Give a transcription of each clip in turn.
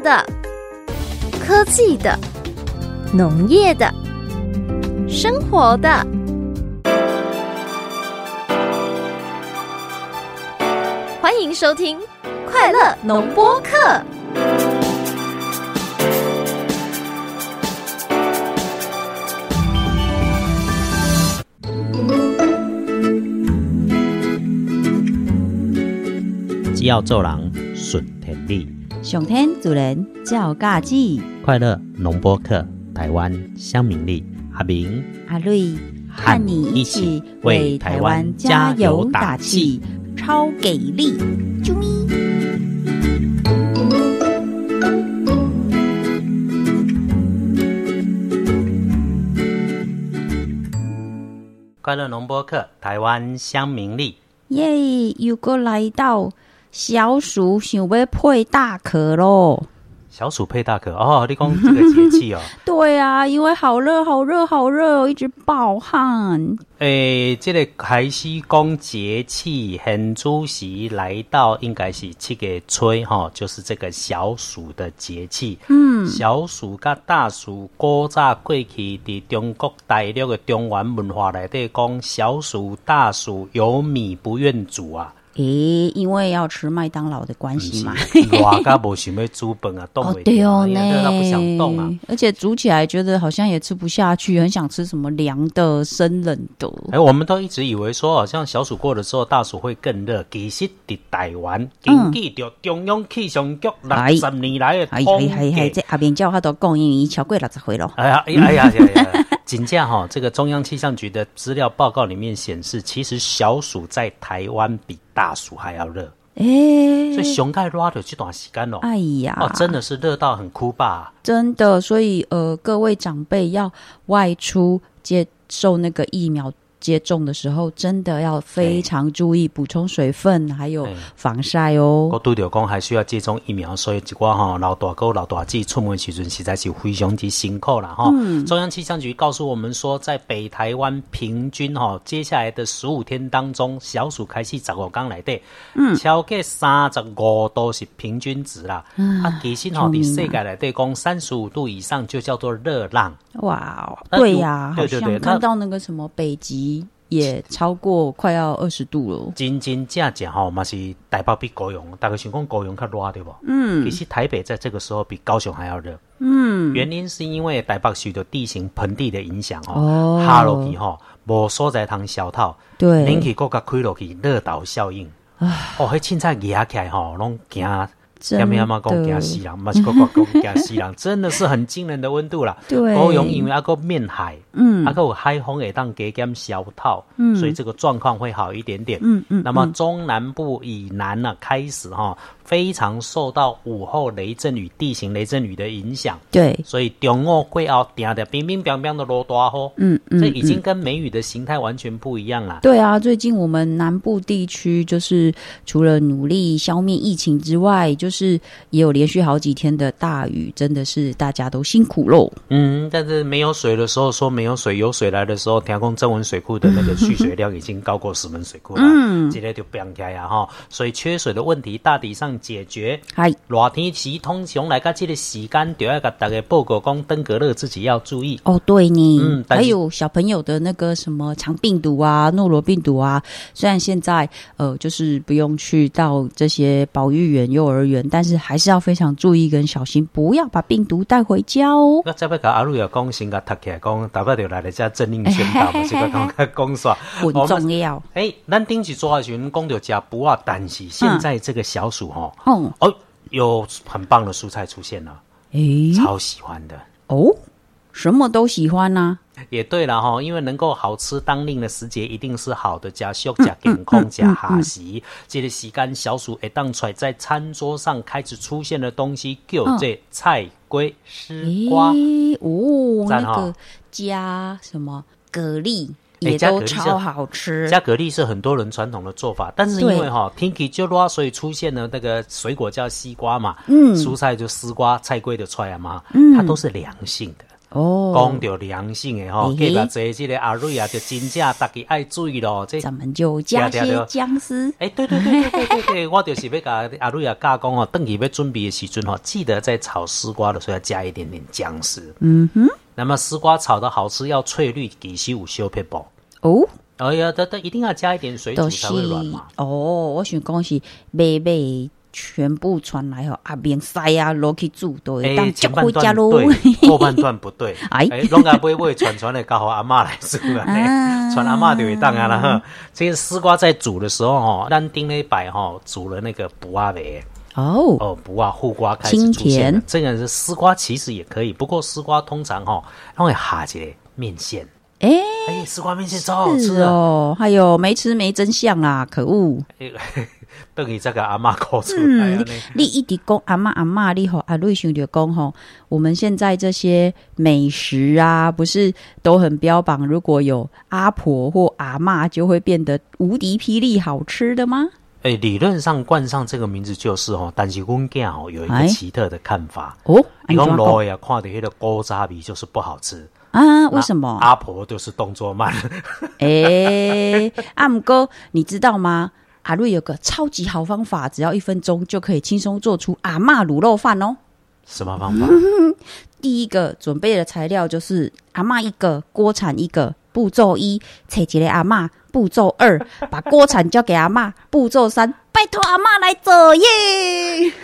的、科技的、农业的、生活的。欢迎收听《快乐农播课》。只要做人顺天理，上天主人照家己，快乐农播客，台湾乡民力，阿明阿瑞和你一起为台湾加油打气，超给力！啾咪！快乐农播客，台湾乡民力。耶！又过来到小暑，想要配大壳咯。小暑配大壳哦，你讲这个节气哦。对啊，因为好热，好热，好热哦，一直暴汗。诶，这个开始讲节气，很主席来到，应该是七月初哈，就是这个小暑的节气。嗯，小暑甲大暑，古早过去伫中国大陆的中原文化内底讲，小暑大暑有米不愿煮啊。诶，因为要吃麦当劳的关系嘛，我家无想要煮饭啊，冻哦对哦因为不想动啊。而且煮起来觉得好像也吃不下去，很想吃什么凉的、生冷的。哎，我们都一直以为说，好像小暑过了之后，大暑会更热。其实，伫台湾根据着中央气象局六十年来的哎统哎哎哎，计这，阿边叫他都供应已超过六十岁咯。哎呀哎呀哎呀哎呀！紧价哈，这个中央气象局的资料报告里面显示，其实小暑在台湾比大暑还要热，哎，所以熊盖拉的这段时间哦，哎呀，哦，真的是热到很哭吧？真的，所以呃，各位长辈要外出接受那个疫苗接种的时候，真的要非常注意补充水分，还有防晒哦我哦。拄着讲还需要接种疫苗，所以一寡吼老大哥、老大姐出门时阵实在是非常之辛苦了哈。中央气象局告诉我们说，在北台湾平均哈，接下来的十五天当中，小暑开始十五天来底，嗯，超过三十五度是平均值啦。啊，其实吼，伫世界来底讲三十五度以上就叫做热浪。哇哦，对呀，好对对对看到那个什么北极也超过快要二十度了。真真正正吼，嘛是台北比高雄，大概想讲高雄较热对不？嗯，其实台北在这个时候比高雄还要热。嗯，原因是因为台北受到地形盆地的影响哦，哦下落去吼，无所在通消透，对冷气国家开落去热岛效应。哦，迄凊彩压起来吼，拢惊。真要么要么讲惊死人，嘛是讲讲惊死人，真的是很惊人的温度啦。对。高雄因为那个面海，嗯。那个有海风会当给减小套，嗯，所以这个状况会好一点点。嗯嗯那么中南部以南呢、开始哈、非常受到午后雷阵雨、地形雷阵雨的影响，对，所以中午过后，定定冰冰冰冰的落大雨，嗯嗯，这已经跟梅雨的形态完全不一样了。对啊，最近我们南部地区就是除了努力消灭疫情之外，就是也有连续好几天的大雨，真的是大家都辛苦喽。嗯，但是没有水的时候说没有水，有水来的时候，天空正文水库的那个蓄水量已经高过石门水库了，嗯，今天就变起来呀哈，所以缺水的问题大体上解决。嗨，热天时通常来到这个时间，就要给大家报告讲，登革热自己要注意。哦，对呢，嗯还有小朋友的那个什么肠病毒啊、诺罗病毒啊，虽然现在呃就是不用去到这些保育园、幼儿园，但是还是要非常注意跟小心，不要把病毒带回家哦。我再要甲阿鲁也讲，先甲读起来讲，大不就来了这政令宣导，不是个讲甲讲煞。很重要哎，咱顶一做的时阵讲到食补啊，但是现在这个小暑吼，哦，哦，有很棒的蔬菜出现了，诶，超喜欢的。哦，什么都喜欢啊？呐、也对了哈，因为能够好吃当令的时节一定是好的，加休加健康加哈时。这个时间小暑会当出来，在餐桌上开始出现的东西，叫这菜龟丝瓜。哦，那个加什么蛤蜊诶也都超好吃。加蛤蜊是很多人传统的做法，但是因为对哈天气就热，所以出现了那个水果叫西瓜嘛，嗯，蔬菜就丝瓜、菜龟的出来嘛，嗯，它都是凉性的。哦，讲到良性的吼，嘿嘿隔壁坐这个阿瑞啊，就真正大家爱注意咯。这咱们就加些姜丝。哎，对对对对对对对，我就是要甲阿瑞啊教讲哦，等于要准备的时阵吼，记得在炒丝瓜的时候要加一点点姜丝。嗯哼，那么丝瓜炒的好吃，要翠绿，其实有小撇步。哦，哎呀，这这一定要加一点水煮才会软嘛。哦，我想讲是妹妹全部传来吼，阿明塞啊，落去煮都会哎，当前半脚回家。对，后半段不对。哎哎，拢阿买买传传的，交互阿嬷来煮啊。啊传阿嬷就会当啊啦。哈这个丝瓜在煮的时候哦，咱顶礼拜哈煮了那个补阿梅。哦，哦，不啊，护瓜开始清出现。这个是丝瓜，其实也可以，不过丝瓜通常哈、哦，它会哈一个面线。哎，哎，丝瓜面线超好吃。哦，还有没吃没真相啦，可恶！哎 等你这个阿嬷口出来啊嗯，你一直讲阿嬷阿嬷，你吼阿瑞兄弟讲吼，我们现在这些美食啊，不是都很标榜，如果有阿婆或阿嬷，就会变得无敌霹雳好吃的吗？哎，理论上冠上这个名字就是哦，但是阮囝哦有一个哎奇特的看法。哦，你讲安怎罗呀，看到那个锅渣米就是不好吃。啊？为什么？阿婆就是动作慢。哎，阿姆哥，你知道吗？阿瑞有个超级好方法，只要一分钟就可以轻松做出阿妈卤肉饭哦。什么方法？第一个准备的材料就是阿妈一个，锅铲一个。步骤一，找一个阿嬷。步骤二，把锅铲交给阿妈。步骤三，拜托阿妈来做耶。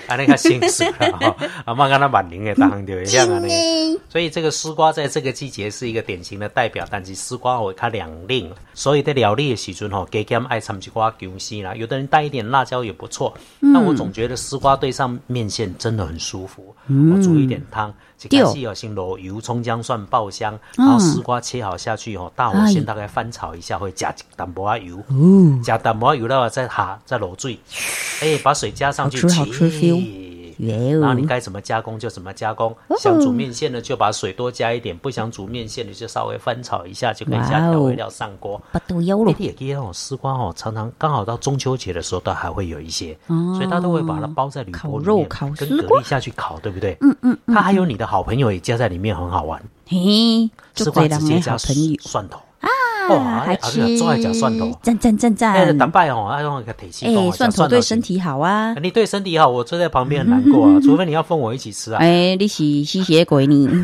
安尼较现实啦，吼 阿嬷敢若万能的，逐项就会像安尼。呢？所以这个丝瓜在这个季节是一个典型的代表，但是丝瓜会它两令，所以在料理的时阵吼，加减爱掺一瓜姜丝啦，有的人带一点辣椒也不错。那我总觉得丝瓜对上面线真的很舒服。我煮一点汤，一开始哦先落油、葱姜蒜爆香，然后丝瓜切好下去哦，大火先大概翻炒一下，会加一淡薄啊油，加淡薄仔油了再下再落水，哎，把水加上去，好吃好吃切 feel 耶然后你该怎么加工就怎么加工，想煮面线的就把水多加一点，不想煮面线的就稍微翻炒一下就可以加调味料上锅。不都有了那？也可以让我丝瓜哦，常常刚好到中秋节的时候，都还会有一些，所以他都会把它包在铝烤箔里面，肉烤跟蛤蜊下去烤，对不对？嗯嗯，它还有你的好朋友也加在里面，很好玩。嘿，丝瓜直接加蒜头啊，哇还阿瑞最爱讲蒜头赞赞赞哎，赞！蛋白哦，爱用个铁器哎，蒜头对身体。好啊。你对身体好，我坐在旁边很难过啊，除非你要分我一起吃啊。哎，你是吸血鬼你？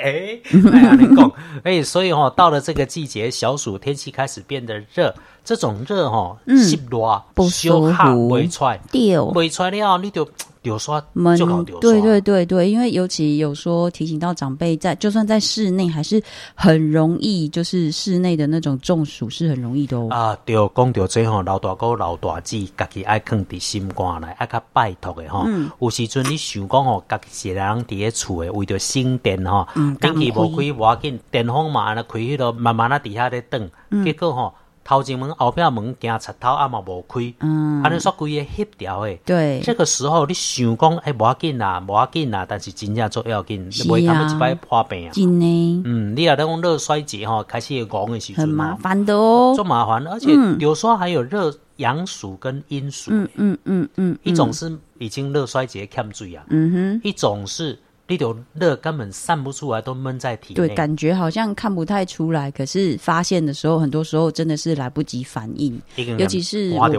哎，哎呀，你讲，哎，所以哦、到了这个季节，小暑天气开始变得热，这种热哈、湿热嗯不舒服小未出来，丢。未出来了，你就流刷闷就搞流刷，对对对对，因为尤其有说提醒到长辈在，就算在室内，还是很容易，就是室内的那种中暑是很容易的哦。啊，对，讲到最后，老大哥、老大姐，家己爱放伫心肝内，爱较拜托的吼。嗯有时阵你想讲吼，家己一个人伫咧厝的，为着省电吼，嗯电器无敢开无要紧，电风嘛安尼开迄落，慢慢啊伫遐咧等，嗯结果吼。头前门、后壁门惊插头，啊嘛无开，嗯。安尼煞规个翕条诶。对，这个时候你想讲，哎，无要紧啦，无要紧啦，但是真正做要紧，是啊。袂他们一摆破病啊。真呢，嗯，你若咧讲热衰竭吼，开始会戆的时阵很麻，烦的哦。做。麻烦，而且有时候还有热阳暑跟阴暑，嗯嗯嗯嗯，一种是已经热衰竭欠水啊，嗯哼，一种是你有热根本散不出来，都闷在体对，感觉好像看不太出来，可是发现的时候，很多时候真的是来不及反应。尤其是我。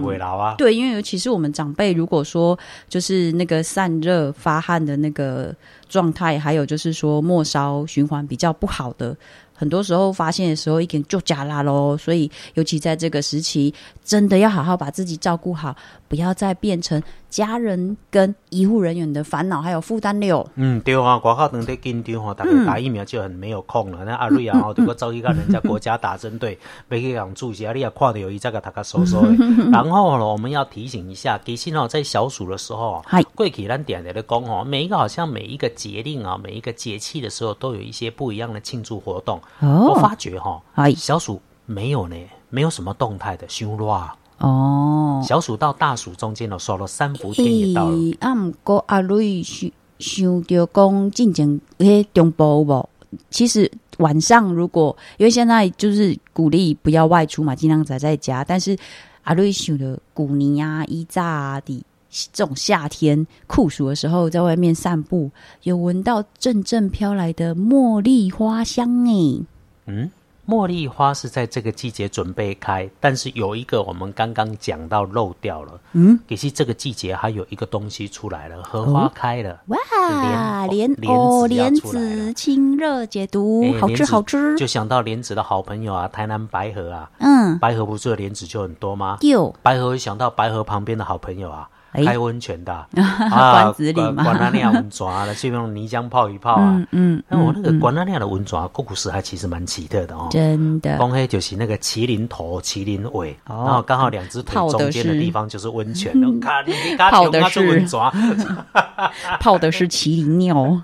对，因为尤其是我们长辈，如果说就是那个散热发汗的那个状态，还有就是说末梢循环比较不好的，很多时候发现的时候一点就加啦喽。所以尤其在这个时期，真的要好好把自己照顾好，不要再变成家人跟医护人员的烦恼还有负担了。嗯，对啊，外口当在紧张吼，大家打疫苗就很没有空了。那阿瑞啊，吼，如果走去跟人家国家打针队，要去人注射，你也看到有一这个大家收收的。然后呢，我们要提醒一下，其实哦，在小暑的时候嗨，过去咱点点的讲哦，每一个好像每一个节令啊，每一个节气的时候，都有一些不一样的庆祝活动。我哦发觉哈、嗨小暑没有呢，没有什么动态的修罗。哦，小暑到大暑中间呢，说了三伏天也到了。诶啊，毋过阿瑞想想着讲进前迄中部有无？其实晚上如果因为现在就是鼓励不要外出嘛，尽量宅在家。但是阿瑞想着古尼啊、伊扎啊的这种夏天酷暑的时候，在外面散步，有闻到阵阵飘来的茉莉花香诶。嗯，茉莉花是在这个季节准备开，但是有一个我们刚刚讲到漏掉了。嗯，其实这个季节还有一个东西出来了，荷花开了。哇，莲莲哦，莲莲子清热解毒，好吃好吃。就想到莲子的好朋友啊，台南白河啊，嗯，白河不是有莲子就很多吗？有白河会想到白河旁边的好朋友啊，哎开温泉的啊，管那那温泉啊，去用泥浆泡一泡啊。嗯嗯，那我那个嗯管那那的温泉，故故事还其实蛮奇特的哦。真的公黑就是那个麒麟头、麒麟尾，哦然后刚好两只腿中间的是地方就是温泉。我看你给它泡的它是温是泉，泡的是麒麟尿。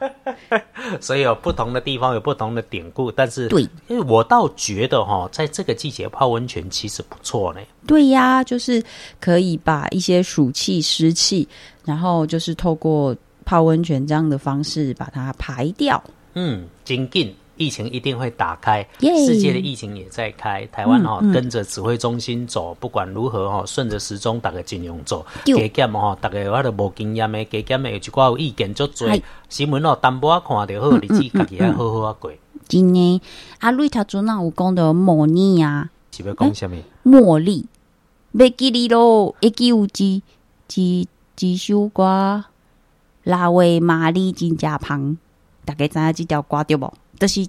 所以有不同的地方有不同的典故。但是，对，因为我倒觉得哈，在这个季节泡温泉其实不错呢。对呀，就是可以把一些暑气、湿气，然后就是透过泡温泉这样的方式把它排掉。嗯，紧紧。疫情一定会打开耶世界的疫情也在开，台湾哈、嗯嗯跟着指挥中心走，不管如何哈，顺着时钟，大家尽量走。对加减哈，大家我都无经验的，加减的有一寡有意见足多，新闻哦，淡薄仔看就好，日子家己要好好啊过。今年阿瑞他昨那有讲的茉莉啊，是要讲什么？茉莉，要记哩咯，会记有一一一首歌，拉维玛丽真正芳，大家知影这条歌对无？就是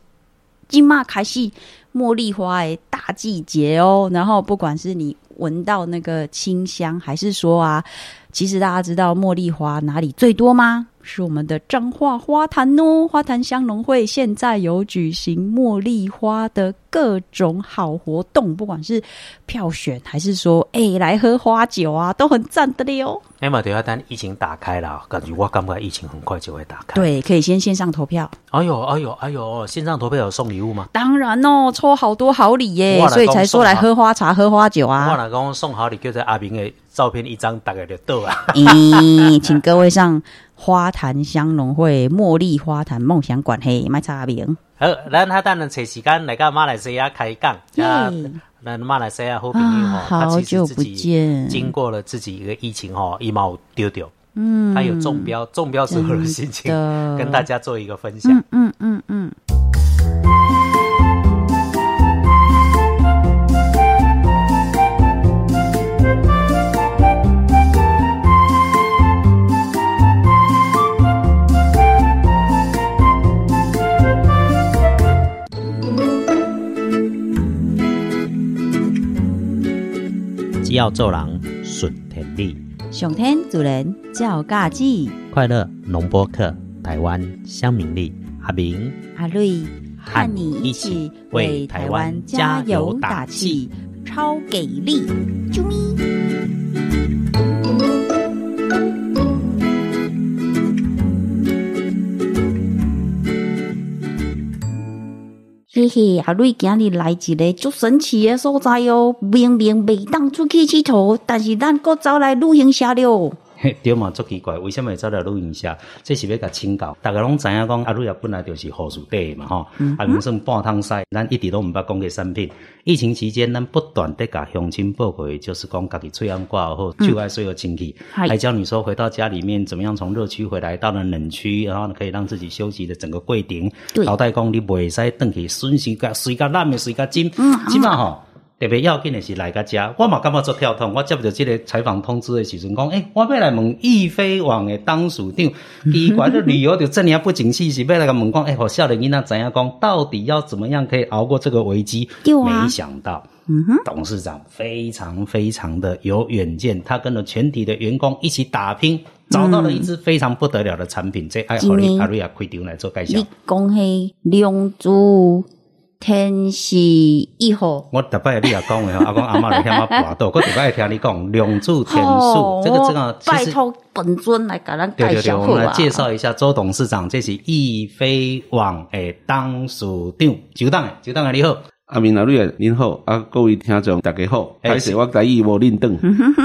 今嘛开始茉莉花的大季节哦。然后不管是你闻到那个清香，还是说啊，其实大家知道茉莉花哪里最多吗？是我们的彰化花坛哦，花坛香农会现在有举行茉莉花的各种好活动，不管是票选还是说哎、来喝花酒啊，都很赞的了哦。那么等下等疫情打开了，感觉我感觉疫情很快就会打开。，对，可以先线上投票。哎呦哎呦哎呦，线上投票有送礼物吗？当然哦，抽好多好礼耶所以才说来喝花茶、喝花酒我啊。若讲送好礼，就在阿明的照片一张，大概就到啊。咦，请各位上花坛香农会茉莉花坛梦想馆嘿，卖差名。好，咱他当然找时间来到马来西亚开讲。耶啊，咱马来西亚好朋友啊，他好其实久不自己见经过了自己一个疫情哈，一毛丢丢，嗯，他有中标，中标之后的心情，跟大家做一个分享。嗯嗯嗯，只要做人顺天理，上天主人叫嘎子快乐农播客，台湾乡民力，阿明。阿瑞。和和你一起为台湾加油打气，超给力！啾咪。嘿嘿，阿瑞今日来一个足神奇的所在哦，明明未当出去佚佗，但是咱搁走来旅行社了。嘿，对嘛，足奇怪，为什么会走来录音下？这是要甲请教，大家拢知影讲，阿瑞也本来就是护士底的嘛，吼、啊，明算半趟赛，咱一直都毋捌讲过产品。疫情期间，咱不断地甲乡亲报告，就是讲家己喙安挂好，就爱水有清气，嗨还教你说回到家里面怎么样从热区回来到了冷区，然后可以让自己休息的整个过程。对交代讲你袂使等去顺时甲水甲烂的水甲浸，嗯即码吼。特别要紧的是来个家，我嘛感觉做跳痛。我接到这个采访通知的时阵，讲，诶、我要来问易飞网的当属长，奇怪，这旅游就这样不景气，是要来个问讲，诶、我少年囡仔怎样讲，到底要怎么样可以熬过这个危机？没想到，嗯哼，董事长非常非常的有远见，他跟着全体的员工一起打拼，找到了一支非常不得了的产品。这爱好真的你阿瑞亚开场来做介绍你。讲迄龙珠天时一号。我特别你也讲的，阿公阿妈来听我跋倒，我特别听你讲两柱天这个这个拜。托本尊来给咱介对对对。我们来介绍一下周董事长，这是易飞网的董事长，周董的，周董的你好。阿明阿瑞啊，您好，啊，各位听众大家好，哎歹势我台语无认得，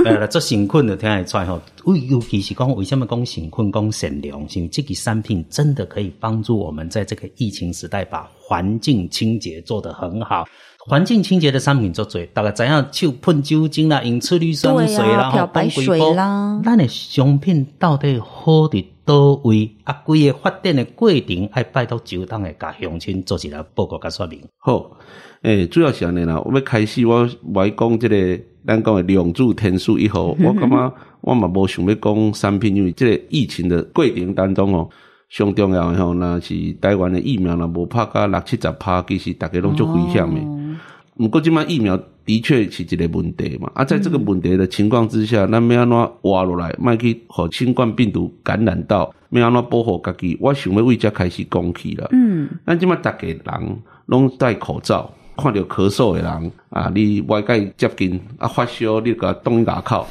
呃，做贫困的听得出来吼，为尤其是讲为什么讲贫困讲善良，是因为这个产品真的可以帮助我们在这个疫情时代把环境清洁做得很好。环境清洁的产品做最，大家怎样手喷酒精啦，用次氯酸水啦，漂白水啦。咱的商品到底好伫倒位？啊，规个发展的过程，爱拜托酒党诶甲乡亲做一下报告甲说明。好，诶、主要是安尼啦。我要开始，我我讲即、个咱讲诶两柱天数以后，我感觉我嘛无想要讲产品，因为即个疫情的过程当中哦，上重要诶吼，若是台湾诶疫苗若无拍到六七十拍，其实逐个拢足危险的。毋过，即卖疫苗的确是一个问题嘛。啊，在这个问题的情况之下，咱要安怎活落来，莫去互新冠病毒感染到，要安怎保护家己？我想要为遮开始讲起啦。嗯，咱即卖逐个人拢戴口罩，看到咳嗽的人啊，你外界接近啊发烧，你甲冻牙口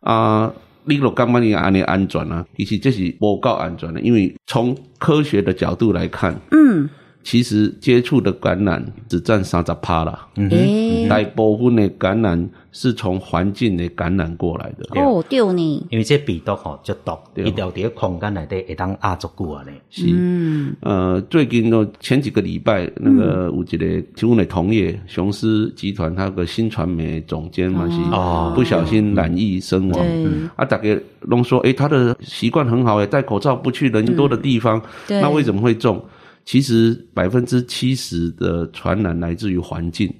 啊。你若感觉你安尼安全啊？其实这是无够安全的，因为从科学的角度来看，嗯，其实接触的感染只占三十趴啦。诶、大部分的感染是从环境的感染过来的。哦，对呢，因为这病毒吼就毒，对。伊掉伫空间内底会当压足久啊呢。是，嗯，呃，最近呢，前几个礼拜，那个有一个请问的同业雄狮集团，他有个新传媒总监嘛是。哦。不小心染疫身亡。对。啊，大家拢说，诶、他的习惯很好，诶，戴口罩不去人多的地方，对。那为什么会中？其实百分之七十的传染来自于环境。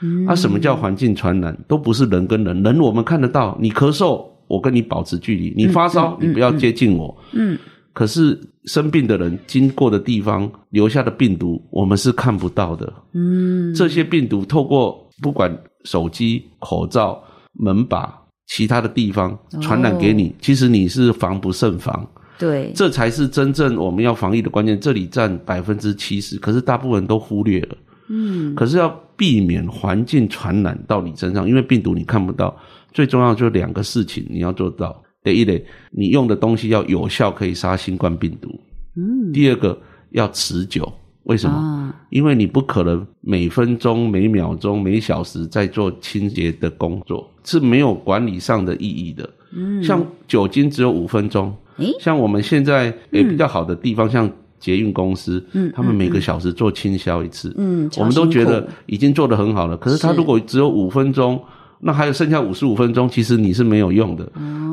嗯，啊，什么叫环境传染？都不是人跟人，人我们看得到，你咳嗽，我跟你保持距离；你发烧，你不要接近我。嗯，可是生病的人经过的地方留下的病毒，我们是看不到的。嗯，这些病毒透过不管手机、口罩、门把、其他的地方传染给你，其实你是防不胜防。对，这才是真正我们要防疫的关键。这里占百分之七十，可是大部分人都忽略了。嗯，可是要避免环境传染到你身上，因为病毒你看不到。最重要就是两个事情你要做到：第一类，你用的东西要有效，可以杀新冠病毒；嗯，第二个要持久。为什么？啊，因为你不可能每分钟、每秒钟、每小时在做清洁的工作，是没有管理上的意义的。嗯，像酒精只有五分钟，诶像我们现在也比较好的地方，像捷运公司，嗯，他们每个小时做清消一次，嗯我们都觉得已经做得很好了。可是他如果只有五分钟，那还有剩下五十五分钟，其实你是没有用的。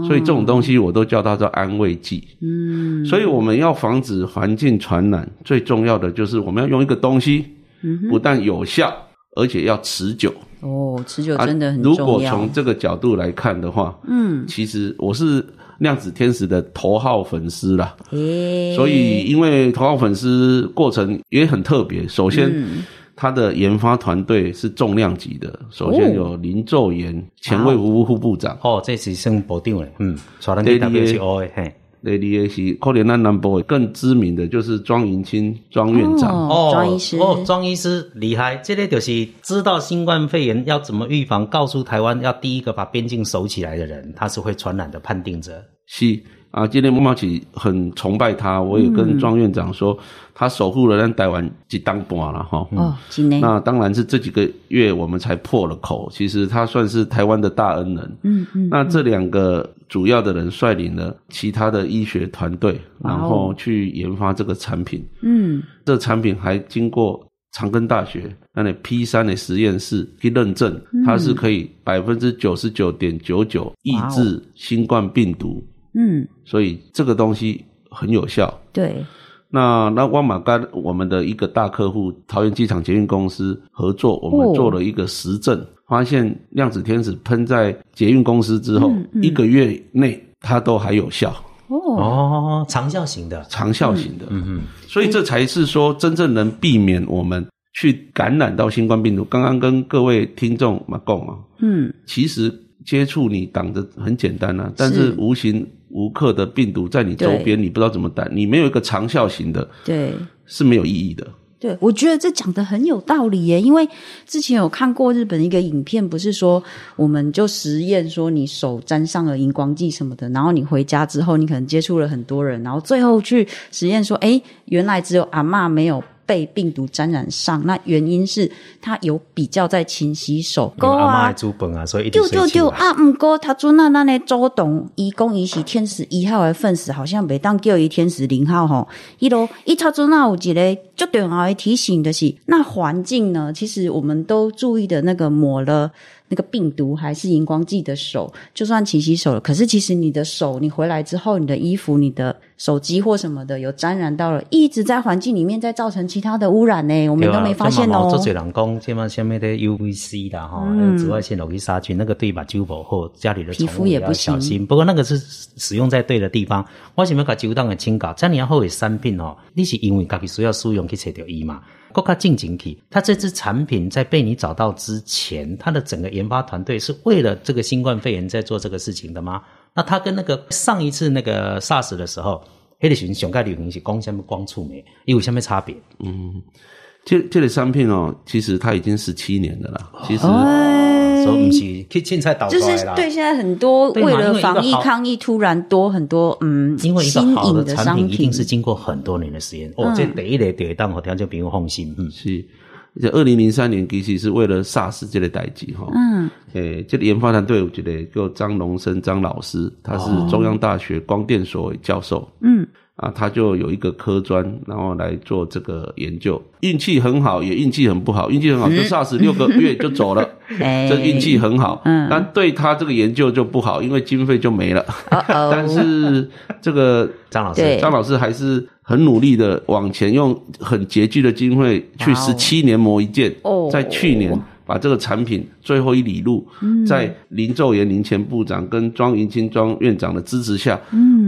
所以这种东西我都叫它叫安慰剂。嗯，所以我们要防止环境传染，最重要的就是我们要用一个东西，不但有效，而且要持久。哦，持久啊真的很重要如果。从这个角度来看的话，嗯，其实我是量子天使的头号粉丝啦。诶，所以，因为头号粉丝过程也很特别。首先，嗯它的研发团队是重量级的。首先有林奏妍，前卫福部副部长，哦，这是升部长了，嗯，带 WHO 的嘿。雷迪耶西，可能咱南部更知名的就是庄云清庄院长。哦，庄医师，哦，庄医师厉害，这个就是知道新冠肺炎要怎么预防，告诉台湾要第一个把边境守起来的人，他是会传染的判定者。是啊，今天木茂起很崇拜他，我也跟庄院长说，他守护了咱台湾几当半了哈。哦，今年那当然是这几个月我们才破了口，其实他算是台湾的大恩人。嗯嗯。那这两个主要的人率领了其他的医学团队，然后去研发这个产品。嗯，这产品还经过长庚大学那里 P 三的实验室去认证，它是可以百分之九十九点九九抑制新冠病毒。嗯，所以这个东西很有效。对，那那万马跟我们的一个大客户桃园机场捷运公司合作，我们做了一个实证，发现量子天使喷在捷运公司之后，一个月内它都还有效，哦，哦，长效型的，长效型的。嗯嗯，所以这才是说真正能避免我们去感染到新冠病毒。刚刚跟各位听众嘛讲啊，嗯，其实接触你挡着很简单啊，但是。无形无克的病毒在你周边，你不知道怎么打，你没有一个长效型的，对。是没有意义的。对，我觉得这讲的很有道理耶，因为之前有看过日本一个影片，不是说我们就实验说你手沾上了荧光剂什么的，然后你回家之后，你可能接触了很多人，然后最后去实验说，哎，原来只有阿嬷没有被病毒沾染上。那原因是他有比较在勤洗手。因为阿妈爱煮饭啊，所以就就就啊，嗯哥他做那那那周董一公一喜天使一号的粉丝，好像每当叫一天使零号吼。伊都伊他做那有一个就重要的提醒的是，那环境呢，其实我们都注意的那个抹了。那个病毒还是荧光剂的手，就算勤洗手了，可是其实你的手，你回来之后，你的衣服、你的手机或什么的有沾染到了，一直在环境里面在造成其他的污染呢，我们都没发现哦。做水人工，起码下面的 UVC 啦，哈，紫外线容易杀菌，那个对把酒保或家里的皮肤也不小心。不过那个是使用在对的地方。我想要把酒当的清搞，这样好的产品哦，你是因为家己需要使用去找到伊嘛？国家进警体，它这支产品在被你找到之前，它的整个研发团队是为了这个新冠肺炎在做这个事情的吗？那它跟那个上一次那个 SARS 的时候，黑的熊熊概率引起光下面光触媒，有下面差别？嗯，这这类商品哦，其实它已经十七年的了，其实。所以不是去凊彩倒出来啦。对，现在很多为了防疫抗疫，突然多很多嗯，因为一个好的产品一定是经过很多年的实验。哦，这第一类第一档好条就比较放心。嗯，是。这二零零三年其实是为了 SARS 这类代际哈。嗯。诶，这个研发团队我觉得叫张龙生张老师，他是中央大学光电所教授。嗯。啊，他就有一个科专，然后来做这个研究。运气很好，也运气很不好。运气很好，就 SARS 六个月就走了，这运气很好。嗯，但对他这个研究就不好，因为经费就没了。但是这个张老师，张老师还是很努力的往前，用很拮据的经费去十七年磨一剑。哦，在去年。把这个产品最后一里路，在林昼炎林前部长跟庄云清庄院长的支持下，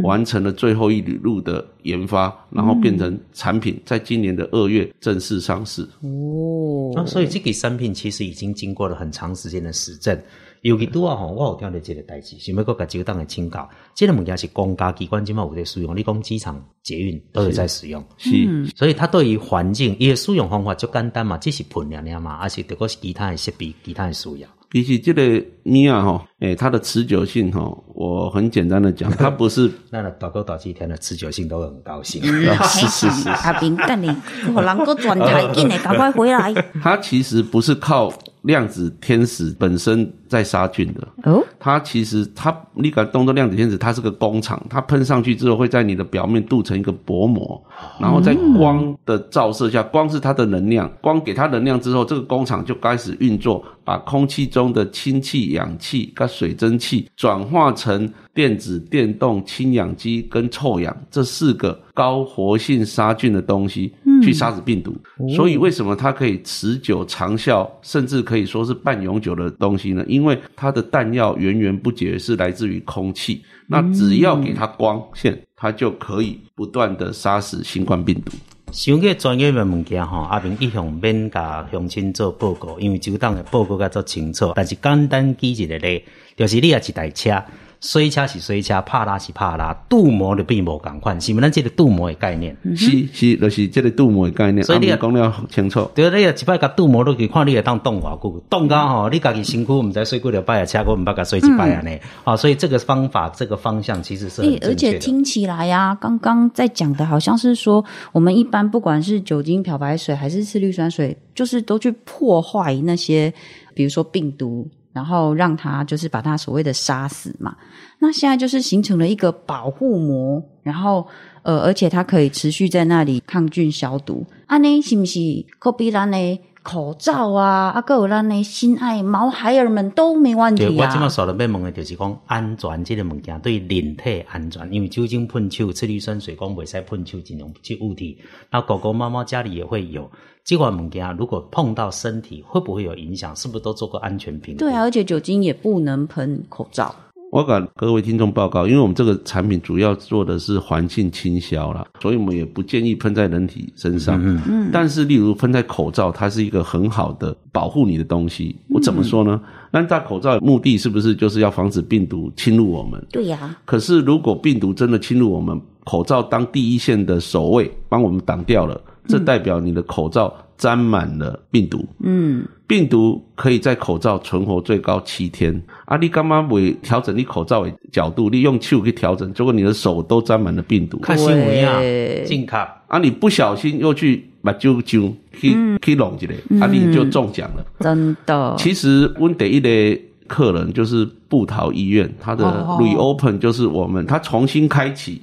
完成了最后一里路的研发，然后变成产品，在今年的二月正式上市。哦，那所以这个产品其实已经经过了很长时间的实证。尤其拄啊吼，我有听到这个代志，想要搁甲酒当的请教，这个物件是公家机关今嘛有在使用，你讲机场、捷运都有在使用，是，所以它对于环境，伊的使用方法就简单嘛，只是喷凉凉嘛，而且得个是其他的设备、其他的需要。比起这个米啊哈，诶，它的持久性哈，我很简单的讲，它不是那打勾打几天的持久性都很高兴。是是是，阿斌，等你，我能够转台进来，赶快回来。它其实不是靠。量子天使本身在杀菌的哦，它其实它你敢动作量子电子，它是个工厂，它喷上去之后会在你的表面镀成一个薄膜，然后在光的照射下，光是它的能量，光给它能量之后，这个工厂就开始运作，把空气中的氢气、氧气跟水蒸气转化成电子、电动、氢氧基跟臭氧这四个高活性杀菌的东西。去杀死病毒，所以为什么它可以持久长效，甚至可以说是半永久的东西呢？因为它的弹药源源不绝是来自于空气，那只要给它光线，它就可以不断的杀死新冠病毒。想个专业的物件吼，阿明一向免甲乡亲做报告，因为周董的报告较做清楚，但是简单举一个例，就是你也一台车。水车是水车，帕拉是帕拉，镀膜的并无共款，是毋咱这个镀膜的概念？是是，就是这个镀膜的概念。所以你也讲了清楚。对，你也一摆甲镀膜落去，看你会当冻偌久，冻到吼，你家己辛苦，毋知水几条摆啊，车我毋捌甲水一摆啊呢。好，所以这个方法，这个方向其实是很而且听起来呀，刚刚在讲的好像是说，我们一般不管是酒精漂白水还是次氯酸水，就是都去破坏那些，比如说病毒。然后让它就是把它所谓的杀死嘛，那现在就是形成了一个保护膜，然后呃，而且它可以持续在那里抗菌消毒。啊，你是不是可比咱的口罩啊？啊，各有咱的心爱毛孩儿们都没问题啊。我今麦说了要问的就是讲安全这个物件对人体安全，因为酒精喷手、次氯酸水光袂使喷手，尽量去物体。那狗狗、猫猫家里也会有。这款物件如果碰到身体，会不会有影响？是不是都做过安全评估？对啊，而且酒精也不能喷口罩。我跟各位听众报告，因为我们这个产品主要做的是环境清消啦，所以我们也不建议喷在人体身上。嗯嗯。但是，例如喷在口罩，它是一个很好的保护你的东西。我怎么说呢？那戴口罩目的是不是就是要防止病毒侵入我们？对呀。可是，如果病毒真的侵入我们，口罩当第一线的守卫，帮我们挡掉了，这代表你的口罩沾满了病毒。嗯，病毒可以在口罩存活最高七天。啊，你干嘛为调整你口罩的角度？你用手去调整，结果你的手都沾满了病毒。看新闻啊对，进卡啊，你不小心又去把揪揪去去弄一个，啊，你就中奖了。真的，其实温第一的客人就是布桃医院，他的哦 reopen 就是我们他重新开启，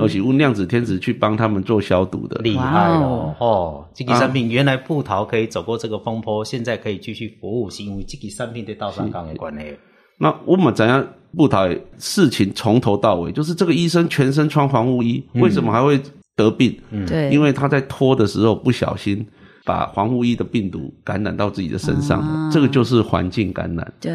而且用量子天子去帮他们做消毒的。厉害哇了哦！这个产品原来布桃可以走过这个风波，现在可以继续服务，是因为这个产品对道上港的关系。那我们怎样布桃事情从头到尾，就是这个医生全身穿防护衣，为什么还会得病？嗯对，因为他在拖的时候不小心把防护衣的病毒感染到自己的身上这个就是环境感染。对，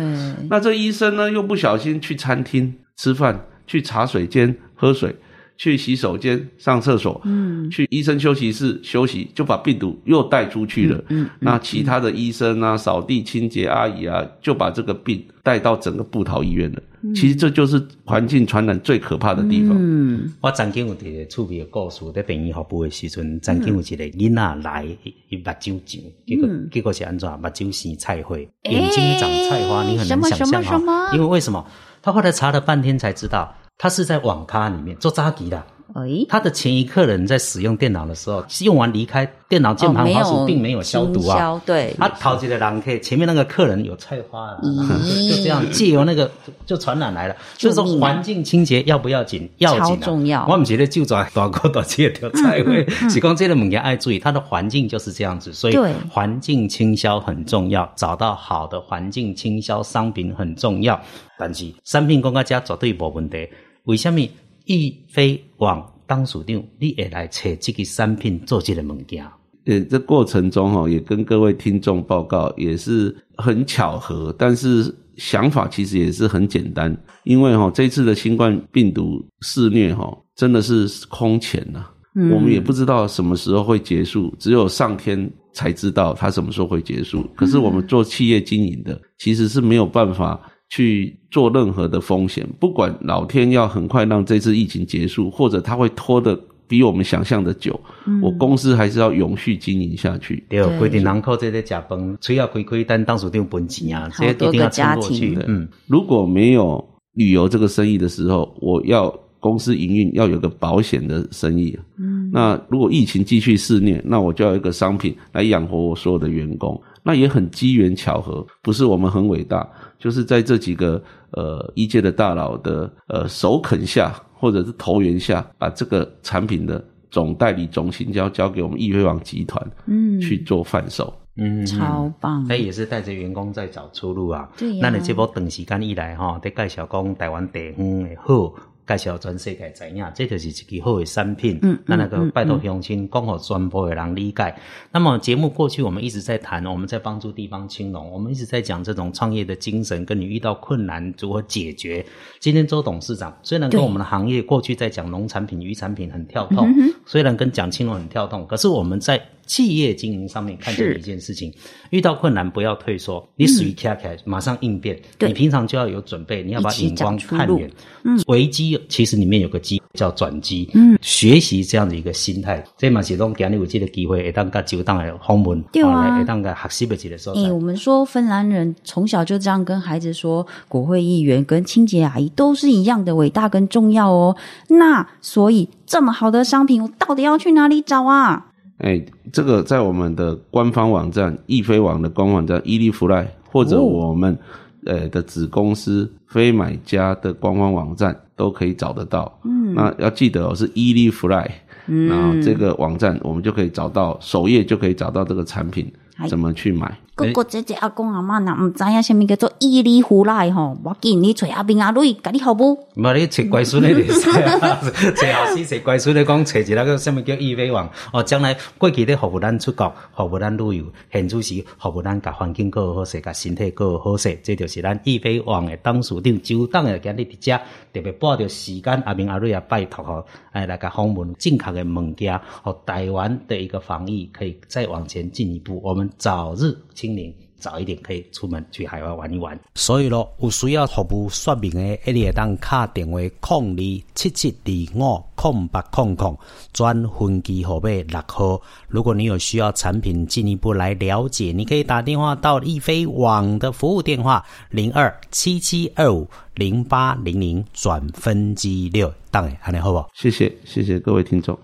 那这医生呢，又不小心去餐厅吃饭，去茶水间喝水，去洗手间上厕所，嗯，去医生休息室休息，就把病毒又带出去了。嗯，那其他的医生啊、扫地清洁阿姨啊，就把这个病带到整个布桃医院了。其实这就是环境传染最可怕的地方。嗯，我曾经有一个趣味的故事，在病院服务的时阵，曾经有一个囡仔来，伊目睭肿，结果、结果是安怎？目睭生菜花，眼睛长菜花，你很难想象什么什么什哈、因为为什么？他后来查了半天才知道，他是在网咖里面做扎吉的。哎，他的前一客人在使用电脑的时候，用完离开电脑键盘滑鼠，并没有消毒啊。对，他淘气的狼 K 前面那个客人有菜花了，咦 就这样借由那个就传染来了。所以说环境清洁要不要紧？要紧、啊，重要我们觉得就抓大哥大姐条菜会，是讲这个物件爱注意，它的环境就是这样子，所以环境清消很重要，找到好的环境清消商品很重要。但是产品讲到这绝对无问题，为什么易飞网当署长你也来找这个产品做这个物件？呃，这过程中哈，也跟各位听众报告，也是很巧合，但是想法其实也是很简单，因为哈这次的新冠病毒肆虐哈，真的是空前呐、我们也不知道什么时候会结束，只有上天才知道它什么时候会结束。可是我们做企业经营的，其实是没有办法去做任何的风险，不管老天要很快让这次疫情结束，或者他会拖得比我们想象的久，我公司还是要永续经营下去。对，对规定人靠这在食饭，吹要亏亏，但当属定本钱啊，这好多一定要撑过去庭。嗯，如果没有旅游这个生意的时候，我要公司营运要有个保险的生意。嗯，那如果疫情继续肆虐，那我就要一个商品来养活我所有的员工。那也很机缘巧合，不是我们很伟大，就是在这几个呃一届的大佬的呃首肯下，或者是投缘下，把这个产品的总代理、总行销交给我们易飞网集团，嗯，去做贩售。嗯，超棒那，也是带着员工在找出路啊。对呀那你这波等时间一来哈，得介绍讲台湾地方的好，介绍全世界知影，这就是一个好的产品。嗯那那个拜托乡亲讲给全部的人理解。那么节目过去我们一直在谈，我们在帮助地方青农，我们一直在讲这种创业的精神，跟你遇到困难如何解决。今天周董事长虽然跟我们的行业过去在讲农产品、渔产品很跳动，嗯虽然跟讲青农很跳动，可是我们在企业经营上面看见是一件事情：遇到困难不要退缩，你属于卡卡，马上应变。对你平常就要有准备，你要把眼光看远。嗯，危机其实里面有个机叫转机。嗯，学习这样的一个心态，这嘛是拢今日有这个机会，会当个就当的访问，对啊来会当个学习的一个所哎、在。我们说芬兰人从小就这样跟孩子说，国会议员跟清洁阿姨都是一样的伟大跟重要哦。那所以这么好的商品，我到底要去哪里找啊？哎，这个在我们的官方网站易飞网的官方网站伊利弗赖，或者哦我们、呃的子公司非买家的官方网站都可以找得到。嗯，那要记得哦，是伊利弗赖。嗯，然后这个网站我们就可以找到首页就可以找到这个产品哎怎么去买。哥哥姐姐阿公阿妈若毋知影虾米叫做伊利胡赖吼，我建议找阿明阿蕊，甲你好不？唔你找乖孙的就使啊，找后生找乖孙咧讲找一那个什么叫易飞王。哦，将来过去咧服务咱出国，服务咱旅游，现此时服务咱甲环境够好势，甲身体够好势，这就是咱易飞网的董事长周董诶今日伫遮特别拨着时间，阿明阿瑞也拜托吼，哎来甲访问正确诶物件，和台湾的一个防疫可以再往前进一步，我们早日清零。早一点可以出门去海外玩一玩。所以咯，有需要服务说明的，一定会当卡电话空二七七二五空八空空专分机号码六号。如果你有需要产品进一步来了解，你可以打电话到易飞网的服务电话零二七七二五零八零零转分机六，当然，安尼好不好？谢谢，谢谢各位听众。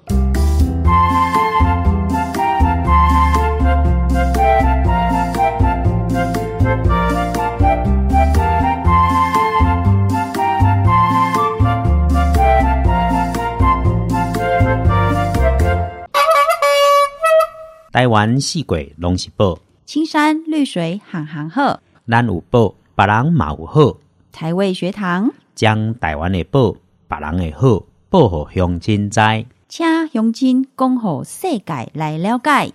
台湾四季拢是宝，青山绿水行行好，咱有宝，别人嘛有好。台味学堂，将台湾的宝，别人的好，报互乡亲知。请乡亲讲互世界来了解。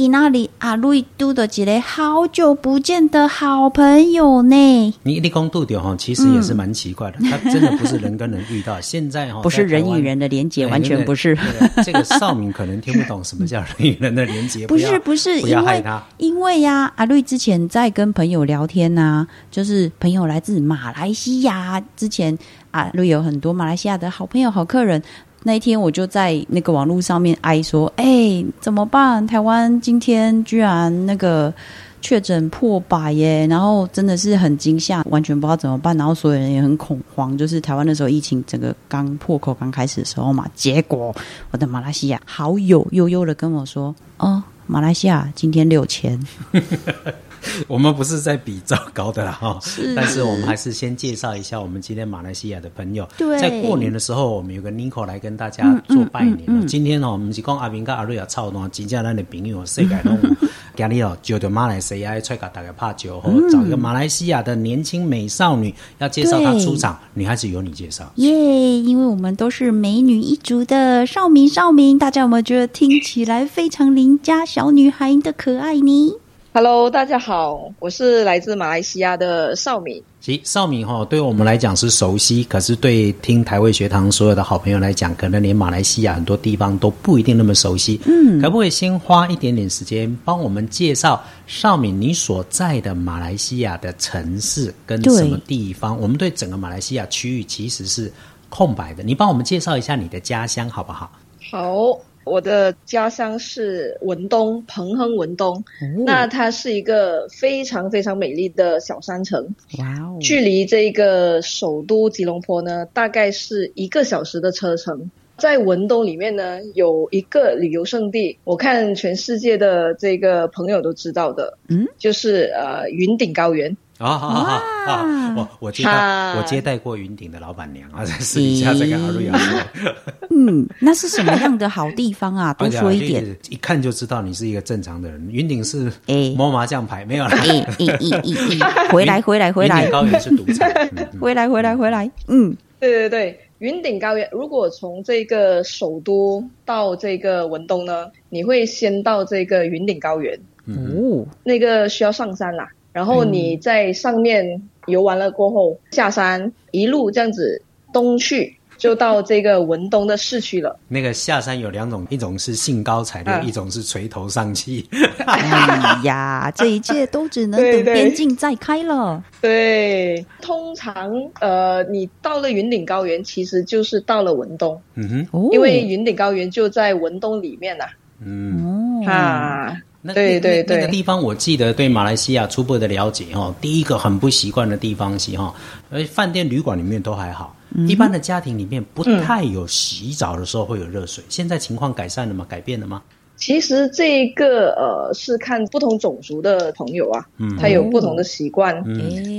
伊那里阿瑞拄到一个好久不见的好朋友呢？你你讲杜丢哈，其实也是蛮奇怪的，他 真的不是人跟人遇到，现在哈不是人与人的连接，完全不是。这个少敏可能听不懂什么叫人与人的连接，不是不是，不要害他。因为呀，阿瑞之前在跟朋友聊天呐，就是朋友来自马来西亚，之前阿瑞有很多马来西亚的好朋友、好客人。那一天我就在那个网络上面哀说：“哎，怎么办？台湾今天居然那个确诊破百耶！然后真的是很惊吓，完全不知道怎么办。然后所有人也很恐慌，就是台湾那时候疫情整个刚破口刚开始的时候嘛。结果我的马来西亚好友悠悠的跟我说：‘哦，马来西亚今天六千。’ 我们不是在比糟糕的啦哈，但是我们还是先介绍一下我们今天马来西亚的朋友。对。在过年的时候，我们有个 Nico 来跟大家做拜年。今天哦，我们是讲阿明跟阿瑞亚超多，真正咱的朋友世界拢 今日哦，就着马来西亚出个大家拍酒，找一个马来西亚的年轻美少女，要介绍她出场，女孩子由你介绍。耶，因为我们都是美女一族的少明少明，大家有没有觉得听起来非常邻家小女孩的可爱呢？Hello，大家好，我是来自马来西亚的邵敏。其实少敏哈，对我们来讲是熟悉，可是对听台味学堂所有的好朋友来讲，可能连马来西亚很多地方都不一定那么熟悉。嗯，可不可以先花一点点时间帮我们介绍邵敏你所在的马来西亚的城市跟什么地方？我们对整个马来西亚区域其实是空白的，你帮我们介绍一下你的家乡好不好？好。我的家乡是文东，彭亨文东。那它是一个非常非常美丽的小山城。哇哦！距离这个首都吉隆坡呢，大概是一个小时的车程。在文东里面呢，有一个旅游胜地，我看全世界的这个朋友都知道的，嗯，就是呃云顶高原。啊，好好好啊！我我接待我接待过云顶的老板娘啊，在私底下在跟阿瑞亚。嗯，那是什么样的好地方啊？多说一点，一看就知道你是一个正常的人。云顶是摸麻将牌没有了。哎哎回来回来回来，高原是赌场。回来回来回来，嗯，对对对，云顶高原，如果从这个首都到这个文东呢，你会先到这个云顶高原。哦，那个需要上山啦。然后你在上面游完了过后，下山一路这样子东去，就到这个文东的市区了。那个下山有两种，一种是兴高采烈，一种是垂头丧气。哎呀，这一切都只能 等边境再开了。对，通常呃，你到了云顶高原，其实就是到了文东。嗯哼，因为云顶高原就在文东里面呐。嗯，啊。对对对，那个地方我记得对马来西亚初步的了解哈，第一个很不习惯的地方是哈，而饭店旅馆里面都还好，一般的家庭里面不太有洗澡的时候会有热水。现在情况改善了吗？改变了吗？其实这一个呃是看不同种族的朋友啊，他有不同的习惯。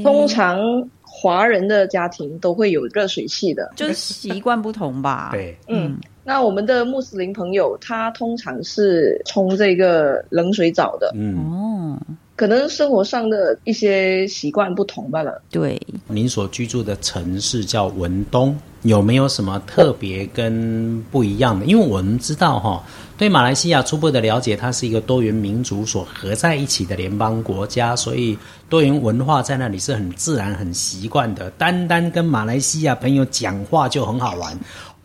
通常华人的家庭都会有热水器的，就是习惯不同吧。对，嗯。那我们的穆斯林朋友，他通常是冲这个冷水澡的。嗯哦，可能生活上的一些习惯不同罢了。对，您所居住的城市叫文东，有没有什么特别跟不一样的？因为我们知道哈，对马来西亚初步的了解，它是一个多元民族所合在一起的联邦国家，所以多元文化在那里是很自然、很习惯的。单单跟马来西亚朋友讲话就很好玩。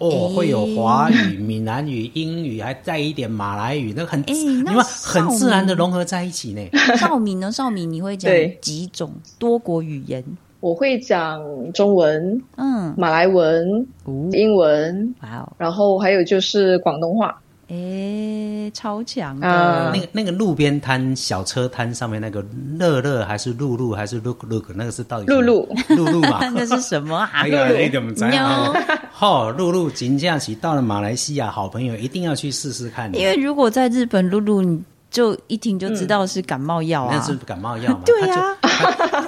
哦，会有华语、闽南语、英语，还带一点马来语，那很，你们很自然的融合在一起呢。少敏呢？少敏，你会讲几种多国语言？我会讲中文，嗯，马来文，英文，哇哦，然后还有就是广东话。哎，超强的！那个那个路边摊、小车摊上面那个乐乐还是露露还是 look look，那个是到底露露露露嘛？那是什么？哎呀，那怎么知道？好，露露金假期到了马来西亚，好朋友一定要去试试看。因为如果在日本，露露你就一听就知道是感冒药啊，那是感冒药嘛？对呀，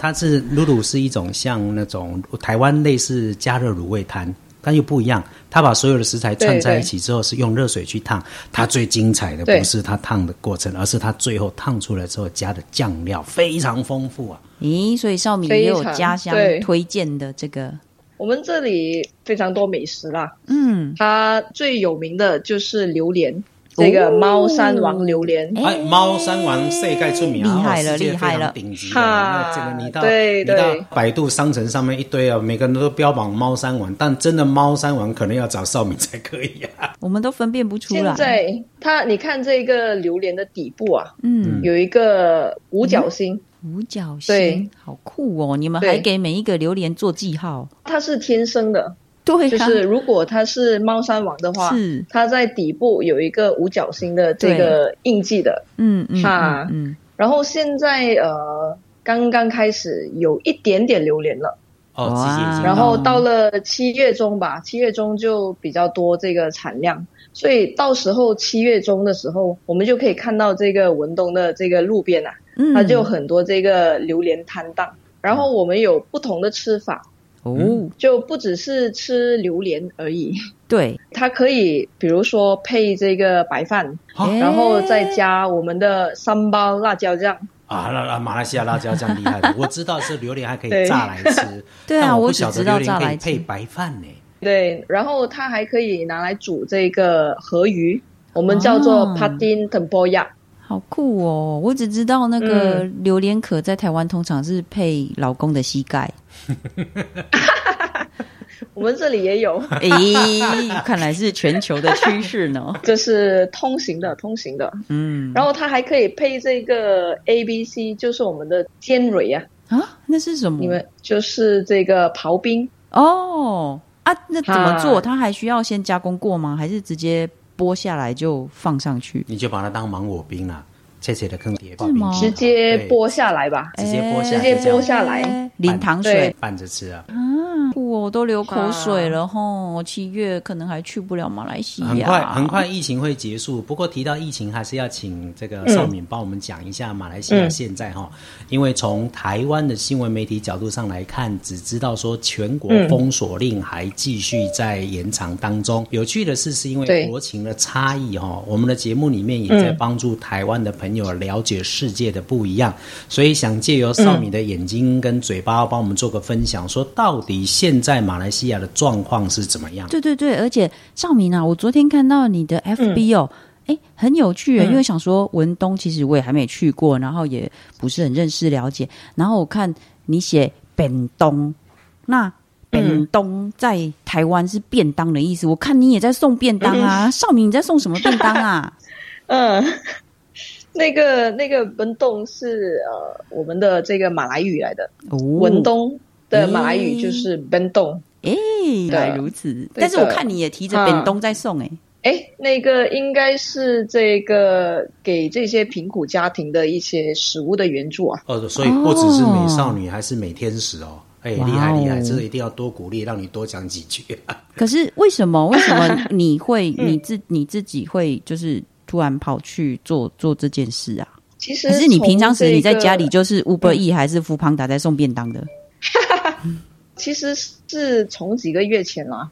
它是露露是一种像那种台湾类似加热卤味摊。但又不一样，他把所有的食材串在一起之后，是用热水去烫。它最精彩的不是它烫的过程，而是它最后烫出来之后加的酱料非常丰富啊！咦，所以少敏也有家乡推荐的这个。我们这里非常多美食啦，嗯，它最有名的就是榴莲。这个猫山王榴莲，哎，猫山王世界出名，厉害了，厉害了，顶级的。这个你到你到百度商城上面一堆啊，每个人都标榜猫山王，但真的猫山王可能要找少敏才可以啊。我们都分辨不出来。现在它，你看这个榴莲的底部啊，嗯，有一个五角星，五角星，对，好酷哦！你们还给每一个榴莲做记号，它是天生的。对，就是如果它是猫山王的话，是。它在底部有一个五角星的这个印记的，嗯嗯，哈，嗯，然后现在呃刚刚开始有一点点榴莲了，哦，然后到了七月中吧，七月中就比较多这个产量，所以到时候七月中的时候，我们就可以看到这个文东的这个路边啊，它就很多这个榴莲摊档，然后我们有不同的吃法。哦，就不只是吃榴莲而已。对，它可以，比如说配这个白饭，然后再加我们的三包辣椒酱。啊，那马来西亚辣椒酱厉害的，我知道是榴莲还可以炸来吃。对啊，我不晓得榴莲可以配白饭呢。对，然后它还可以拿来煮这个河鱼，我们叫做 patin tempoyak。好酷哦！我只知道那个榴莲壳在台湾通常是配老公的膝盖。我们这里也有，咦，看来是全球的趋势呢。这是通行的，通行的。嗯，然后它还可以配这个 A B C，就是我们的尖蕊啊。啊，那是什么？你们就是这个刨冰哦。啊，那怎么做？它还需要先加工过吗？还是直接？剥下来就放上去，你就把它当芒果冰了，切切的坑碟，直接剥下来吧，直接剥，直接剥下来，淋糖水。拌着吃啊。我都流口水了吼！七月可能还去不了马来西亚。很快，很快疫情会结束。不过提到疫情，还是要请这个少敏帮我们讲一下马来西亚现在哈。因为从台湾的新闻媒体角度上来看，只知道说全国封锁令还继续在延长当中。有趣的是，是因为国情的差异哈，我们的节目里面也在帮助台湾的朋友了解世界的不一样。所以想借由少敏的眼睛跟嘴巴帮我们做个分享，说到底现现在马来西亚的状况是怎么样？对对对，而且少明啊，我昨天看到你的 FB 哦，哎，很有趣，因为想说文东其实我也还没去过，然后也不是很认识了解，然后我看你写本东，那本东在台湾是便当的意思，我看你也在送便当啊，少明你在送什么便当啊？嗯，那个那个文东是呃我们的这个马来语来的，文东。的马来语就是 “bendong”，哎，原来如此。但是我看你也提着 “bendong” 在送，哎，哎，那个应该是这个给这些贫苦家庭的一些食物的援助啊。哦，所以不只是美少女，还是美天使哦。哎，厉害厉害，这个一定要多鼓励，让你多讲几句。可是为什么？为什么你会你自你自己会就是突然跑去做做这件事啊？其实，可是你平常时你在家里就是 Uber E 还是福庞达在送便当的？其实是从几个月前啦，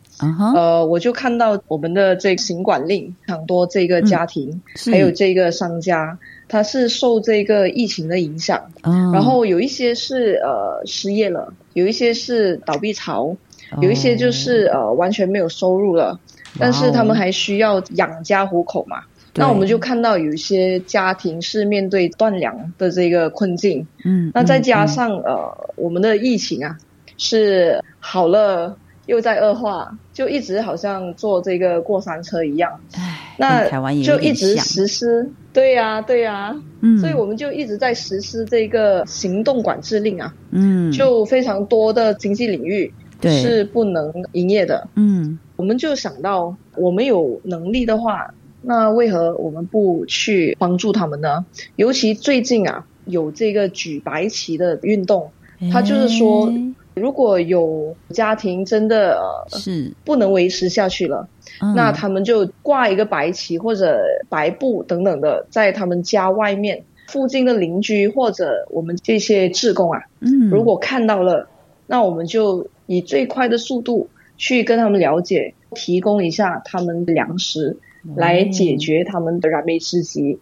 呃，我就看到我们的这个行管令，很多这个家庭，还有这个商家，他是受这个疫情的影响，然后有一些是呃失业了，有一些是倒闭潮，有一些就是呃完全没有收入了，但是他们还需要养家糊口嘛。那我们就看到有一些家庭是面对断粮的这个困境，嗯，那再加上呃我们的疫情啊是好了又在恶化，就一直好像坐这个过山车一样。唉，那台湾也就一直实施，对呀，对呀，嗯，所以我们就一直在实施这个行动管制令啊，嗯，就非常多的经济领域是不能营业的，嗯，我们就想到，我们有能力的话，那为何我们不去帮助他们呢？尤其最近啊，有这个举白旗的运动，他就是说。如果有家庭真的是不能维持下去了，那他们就挂一个白旗或者白布等等的，在他们家外面附近的邻居或者我们这些职工啊，嗯，如果看到了，那我们就以最快的速度去跟他们了解，提供一下他们粮食，来解决他们的燃眉之急。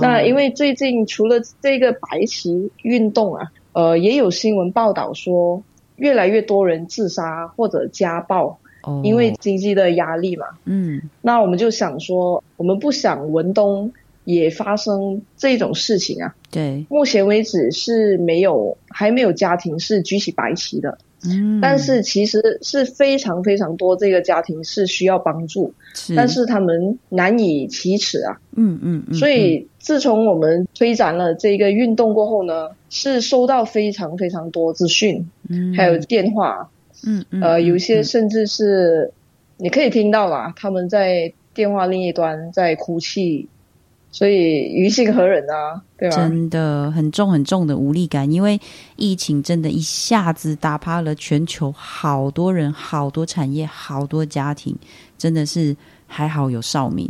那因为最近除了这个白旗运动啊，呃，也有新闻报道说。越来越多人自杀或者家暴，因为经济的压力嘛。嗯，那我们就想说，我们不想文东也发生这种事情啊。对，目前为止是没有，还没有家庭是举起白旗的。嗯，但是其实是非常非常多这个家庭是需要帮助，但是他们难以启齿啊。嗯嗯嗯。所以自从我们推展了这个运动过后呢。是收到非常非常多资讯，嗯，还有电话，嗯嗯，呃，有一些甚至是你可以听到啦，他们在电话另一端在哭泣，所以于心何忍啊，对吧？真的很重很重的无力感，因为疫情真的一下子打趴了全球好多人、好多产业、好多家庭，真的是还好有少民，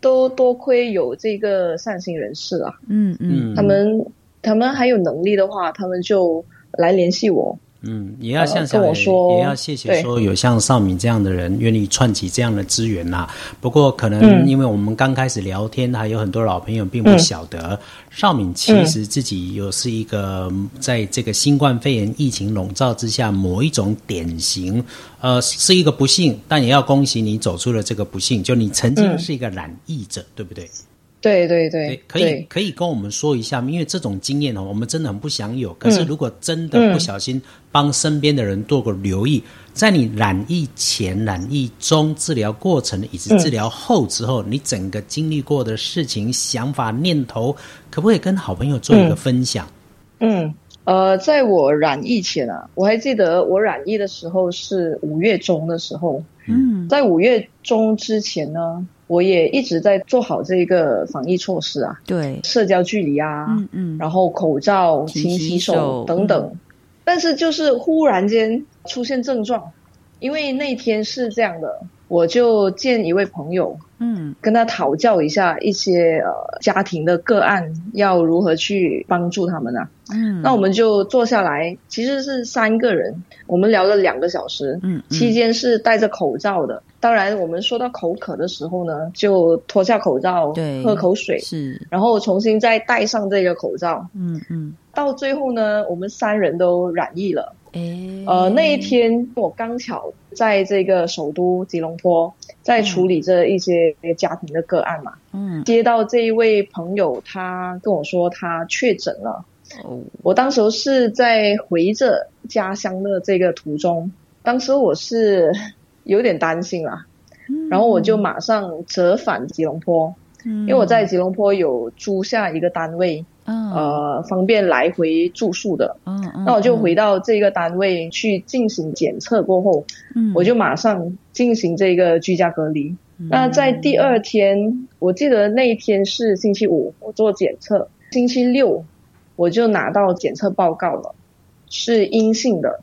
都多亏有这个善心人士啊，嗯嗯，他们。他们还有能力的话，他们就来联系我。嗯，也要像跟我说，也要谢谢说有像少敏这样的人愿意串起这样的资源呐。不过可能因为我们刚开始聊天，还有很多老朋友并不晓得，少敏其实自己又是一个在这个新冠肺炎疫情笼罩之下某一种典型，呃，是一个不幸，但也要恭喜你走出了这个不幸。就你曾经是一个染疫者，对不对？对对对，可以可以跟我们说一下，因为这种经验哦，我们真的很不想有。可是如果真的不小心帮身边的人做个留意，在你染疫前、染疫中、治疗过程以及治疗后之后，你整个经历过的事情、想法、念头，可不可以跟好朋友做一个分享？嗯，呃，在我染疫前啊，我还记得我染疫的时候是五月中的时候。嗯，在五月中之前呢。我也一直在做好这个防疫措施啊，对，社交距离啊，嗯嗯，然后口罩、勤洗手等等。但是就是忽然间出现症状，因为那天是这样的，我就见一位朋友，嗯，跟他讨教一下一些呃家庭的个案要如何去帮助他们啊。嗯，那我们就坐下来，其实是三个人，我们聊了两个小时，嗯，期间是戴着口罩的。当然，我们说到口渴的时候呢，就脱下口罩，对，喝口水，是，然后重新再戴上这个口罩。嗯嗯。到最后呢，我们三人都染疫了。诶，呃，那一天我刚巧在这个首都吉隆坡，在处理这一些家庭的个案嘛。嗯。接到这一位朋友，他跟我说他确诊了。哦。我当时是在回着家乡的这个途中，当时我是。有点担心啦，然后我就马上折返吉隆坡，因为我在吉隆坡有租下一个单位，呃，方便来回住宿的。那我就回到这个单位去进行检测过后，我就马上进行这个居家隔离。那在第二天，我记得那一天是星期五，我做检测，星期六我就拿到检测报告了，是阴性的。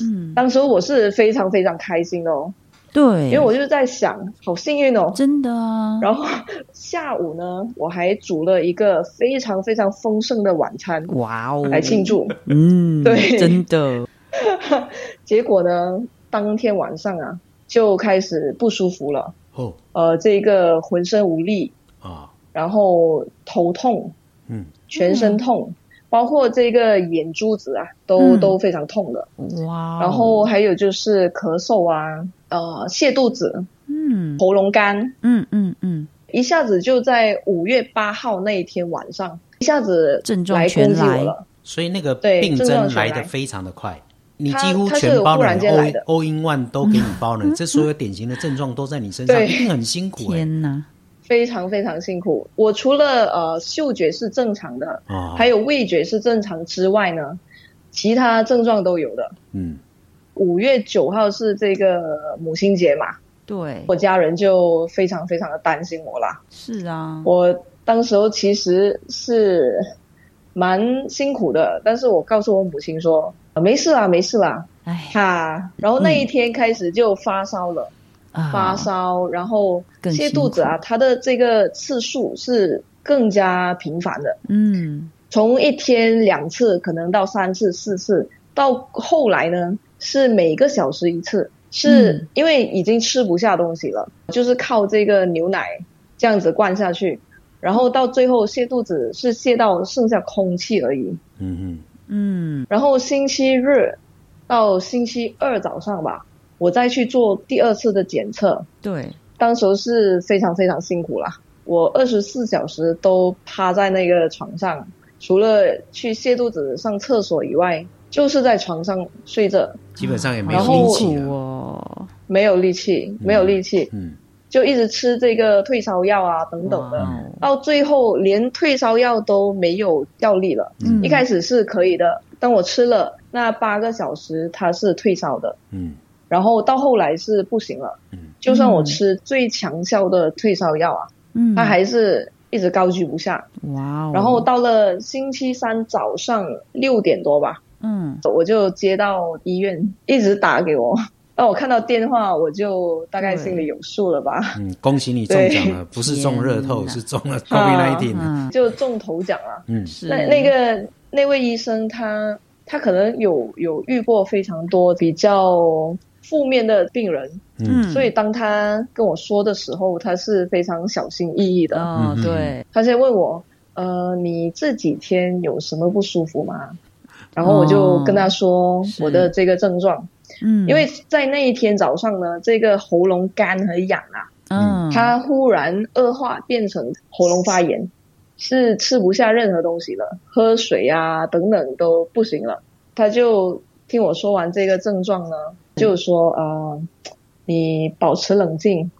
嗯，当时我是非常非常开心哦。对，因为我就在想，好幸运哦，真的啊。然后下午呢，我还煮了一个非常非常丰盛的晚餐，哇哦，来庆祝。嗯，对，真的。结果呢，当天晚上啊，就开始不舒服了。哦，呃，这个浑身无力啊，然后头痛，嗯，全身痛。包括这个眼珠子啊，都都非常痛的。哇！然后还有就是咳嗽啊，呃，泻肚子，嗯，喉咙干，嗯嗯嗯，一下子就在五月八号那一天晚上，一下子症状全来了。所以那个病症来的非常的快。你几乎全包了，all in one 都给你包了，这所有典型的症状都在你身上，一定很辛苦。天哪，非常非常辛苦。我除了呃嗅觉是正常的，还有味觉是正常之外呢，其他症状都有的。嗯，五月九号是这个母亲节嘛？对，我家人就非常非常的担心我啦。是啊，我当时候其实是蛮辛苦的，但是我告诉我母亲说。没事啦，没事啦。哎，哈，然后那一天开始就发烧了，发烧，然后泻肚子啊，它的这个次数是更加频繁的。嗯，从一天两次，可能到三次、四次，到后来呢是每个小时一次，是因为已经吃不下东西了，就是靠这个牛奶这样子灌下去，然后到最后泻肚子是泻到剩下空气而已。嗯嗯。嗯，然后星期日到星期二早上吧，我再去做第二次的检测。对，当时是非常非常辛苦啦，我二十四小时都趴在那个床上，除了去泻肚子、上厕所以外，就是在床上睡着，基本上也没有力气哦，没有力气，没有力气。嗯。就一直吃这个退烧药啊，等等的，到最后连退烧药都没有效力了。嗯一开始是可以的，当我吃了那八个小时，它是退烧的。嗯，然后到后来是不行了。嗯，就算我吃最强效的退烧药啊，嗯，它还是一直高居不下。哇！然后到了星期三早上六点多吧，嗯，我就接到医院一直打给我。那我看到电话，我就大概心里有数了吧。嗯，恭喜你中奖了，不是中热透，是中了 COVID nineteen，就中头奖了。嗯，是。那那个那位医生，他他可能有有遇过非常多比较负面的病人，嗯，所以当他跟我说的时候，他是非常小心翼翼的。嗯，对。他先问我，呃，你这几天有什么不舒服吗？然后我就跟他说我的这个症状。嗯，因为在那一天早上呢，这个喉咙干和痒啊，嗯，他忽然恶化变成喉咙发炎，是吃不下任何东西了，喝水啊等等都不行了。他就听我说完这个症状呢，就是说呃，你保持冷静。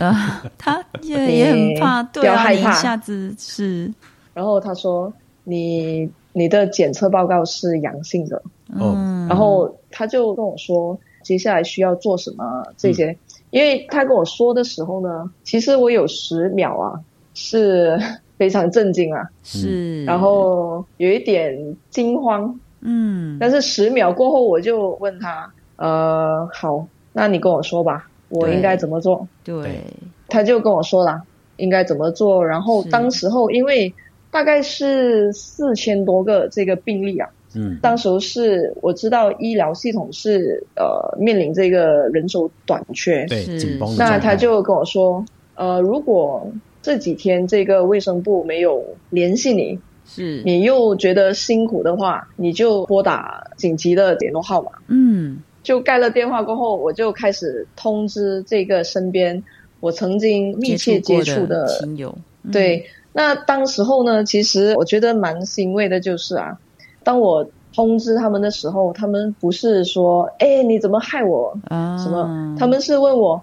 啊，他也也很怕，对啊，一下子是，然后他说你你的检测报告是阳性的。嗯，然后他就跟我说接下来需要做什么这些，因为他跟我说的时候呢，其实我有十秒啊是 非常震惊啊，是，然后有一点惊慌，嗯，但是十秒过后我就问他，呃，好，那你跟我说吧，我应该怎么做？对，他就跟我说了应该怎么做，然后当时候因为大概是四千多个这个病例啊。嗯，当时是我知道医疗系统是呃面临这个人手短缺，对紧绷。那他就跟我说，呃，如果这几天这个卫生部没有联系你，是你又觉得辛苦的话，你就拨打紧急的联络号码。嗯，就盖了电话过后，我就开始通知这个身边我曾经密切接触的亲友。对，那当时候呢，其实我觉得蛮欣慰的，就是啊。当我通知他们的时候，他们不是说“哎，你怎么害我”啊什么？他们是问我：“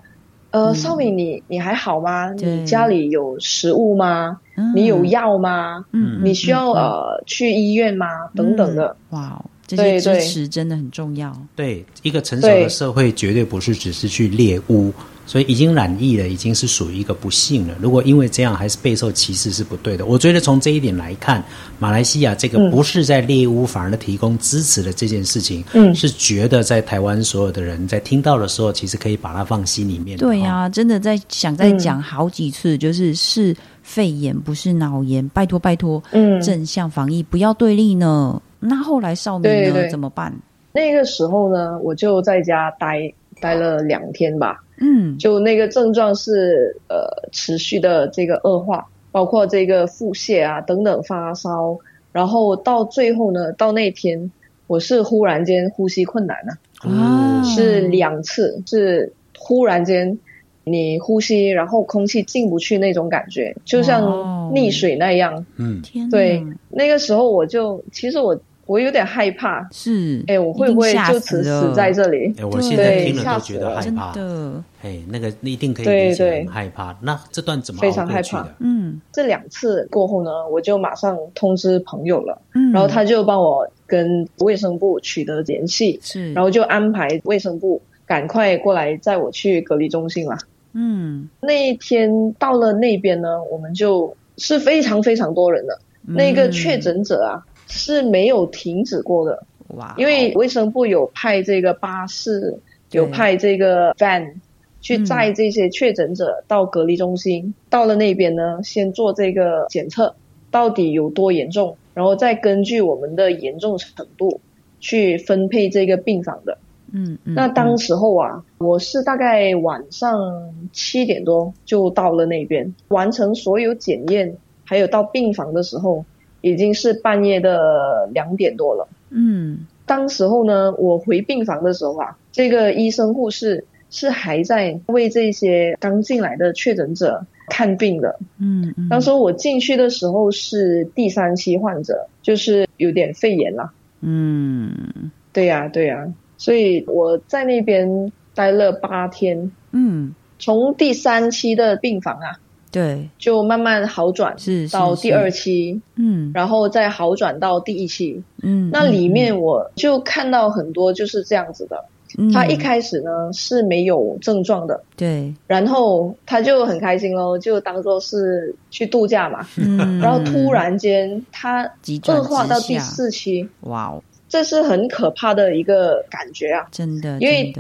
呃，少敏，你你还好吗？你家里有食物吗？你有药吗？嗯你需要呃去医院吗？等等的。”哇，这些支持真的很重要。对一个成熟的社会，绝对不是只是去猎巫。所以已经染疫了，已经是属于一个不幸了。如果因为这样还是备受歧视，是不对的。我觉得从这一点来看，马来西亚这个不是在猎巫，反而提供支持的这件事情，嗯，是觉得在台湾所有的人在听到的时候，其实可以把它放心里面。对呀，真的在想再讲好几次，就是是肺炎，不是脑炎。拜托拜托，嗯，正向防疫，不要对立呢。那后来少明呢？怎么办？那个时候呢，我就在家待待了两天吧。嗯，就那个症状是呃持续的这个恶化，包括这个腹泻啊等等发烧，然后到最后呢，到那天我是忽然间呼吸困难了，啊，是两次，是忽然间你呼吸，然后空气进不去那种感觉，就像溺水那样，嗯，天对，那个时候我就其实我我有点害怕，是，哎，我会不会就此死在这里？哎，我现在听了都觉得害怕的。哎，那个一定可以理解，很害怕。那这段怎么非常害怕？嗯，这两次过后呢，我就马上通知朋友了，嗯，然后他就帮我跟卫生部取得联系，是，然后就安排卫生部赶快过来载我去隔离中心了。嗯，那一天到了那边呢，我们就是非常非常多人的，那个确诊者啊。是没有停止过的哇！因为卫生部有派这个巴士，有派这个 van 去载这些确诊者到隔离中心。到了那边呢，先做这个检测，到底有多严重，然后再根据我们的严重程度去分配这个病房的。嗯嗯。那当时候啊，我是大概晚上七点多就到了那边，完成所有检验，还有到病房的时候。已经是半夜的两点多了。嗯，当时候呢，我回病房的时候啊，这个医生护士是还在为这些刚进来的确诊者看病的。嗯，当时我进去的时候是第三期患者，就是有点肺炎了。嗯，对呀，对呀，所以我在那边待了八天。嗯，从第三期的病房啊。对，就慢慢好转，是到第二期，嗯，然后再好转到第一期，嗯，那里面我就看到很多就是这样子的，他一开始呢是没有症状的，对，然后他就很开心喽，就当做是去度假嘛，嗯，然后突然间他恶化到第四期，哇哦，这是很可怕的一个感觉啊，真的，因为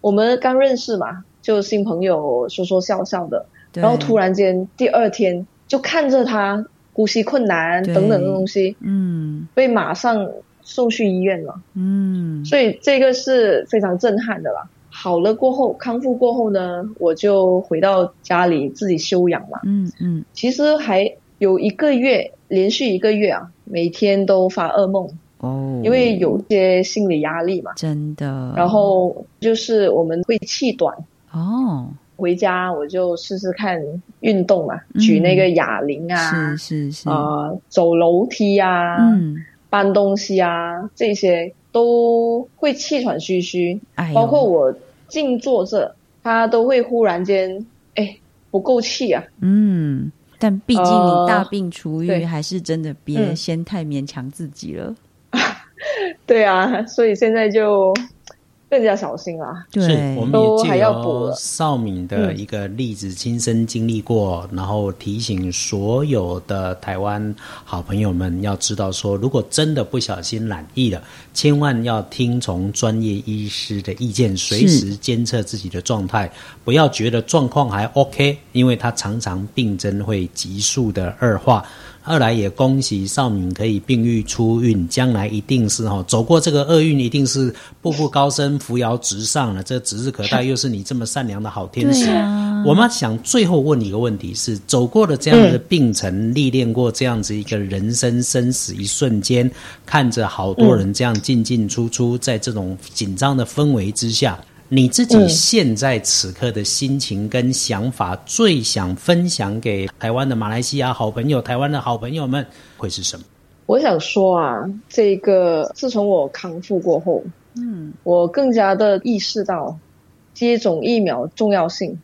我们刚认识嘛，就新朋友说说笑笑的。然后突然间，第二天就看着他呼吸困难等等的东西，嗯，被马上送去医院了，嗯，所以这个是非常震撼的啦。好了过后，康复过后呢，我就回到家里自己休养嘛，嗯嗯，其实还有一个月，连续一个月啊，每天都发噩梦。哦，因为有些心理压力嘛，真的。然后就是我们会气短。哦。回家我就试试看运动嘛，举那个哑铃啊，是是是，啊，走楼梯啊，嗯，搬东西啊，这些都会气喘吁吁，包括我静坐着，他都会忽然间，哎，不够气啊。嗯，但毕竟你大病初愈，还是真的别先太勉强自己了。对啊，所以现在就。更加小心啊！是，我们也借由少敏的一个例子，亲身经历过，然后提醒所有的台湾好朋友们，要知道说，如果真的不小心染疫了，千万要听从专业医师的意见，随时监测自己的状态，不要觉得状况还 OK，因为他常常病症会急速的恶化。二来也恭喜少敏可以病愈出运，将来一定是哈走过这个厄运，一定是步步高升、扶摇直上了。这指日可待，又是你这么善良的好天使。我们想最后问你一个问题：是走过了这样的病程，历练过这样子一个人生生死一瞬间，看着好多人这样进进出出，在这种紧张的氛围之下。你自己现在此刻的心情跟想法，最想分享给台湾的马来西亚好朋友、台湾的好朋友们会是什么？我想说啊，这个自从我康复过后，嗯，我更加的意识到接种疫苗重要性。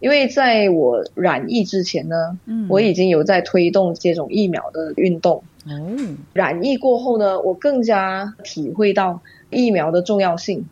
因为在我染疫之前呢，嗯，我已经有在推动接种疫苗的运动。哦，染疫过后呢，我更加体会到疫苗的重要性。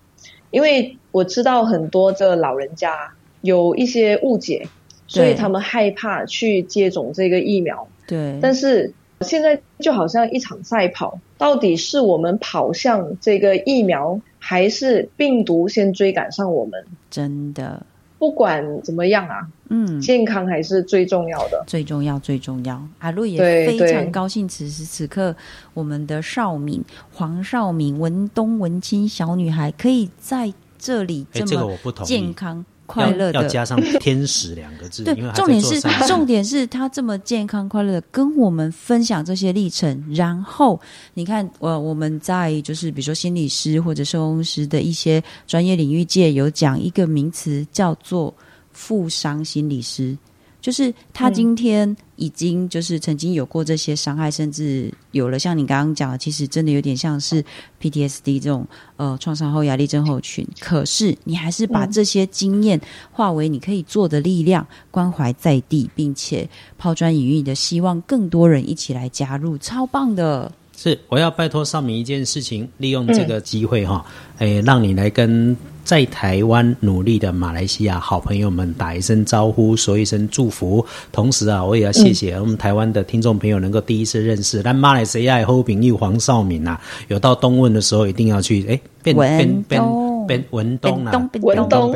因为我知道很多的老人家有一些误解，所以他们害怕去接种这个疫苗。对，但是现在就好像一场赛跑，到底是我们跑向这个疫苗，还是病毒先追赶上我们？真的。不管怎么样啊，嗯，健康还是最重要的，最重要最重要。阿路也非常高兴，此时此刻，我们的少敏黄少敏文东文清小女孩可以在这里这么健康。快乐的要加上 “天使”两个字，对，重点是重点是他这么健康快乐的跟我们分享这些历程。然后你看，我我们在就是比如说心理师或者社工师的一些专业领域界有讲一个名词叫做负伤心理师。就是他今天已经就是曾经有过这些伤害，甚至有了像你刚刚讲的，其实真的有点像是 PTSD 这种呃创伤后压力症候群。可是你还是把这些经验化为你可以做的力量，关怀在地，并且抛砖引玉的，希望更多人一起来加入，超棒的。是，我要拜托少明一件事情，利用这个机会哈，诶，让你来跟在台湾努力的马来西亚好朋友们打一声招呼，说一声祝福。同时啊，我也要谢谢我们台湾的听众朋友能够第一次认识。但马来西亚好朋友黄少敏啊，有到东问的时候一定要去，哎，变变变变文东啊，文东，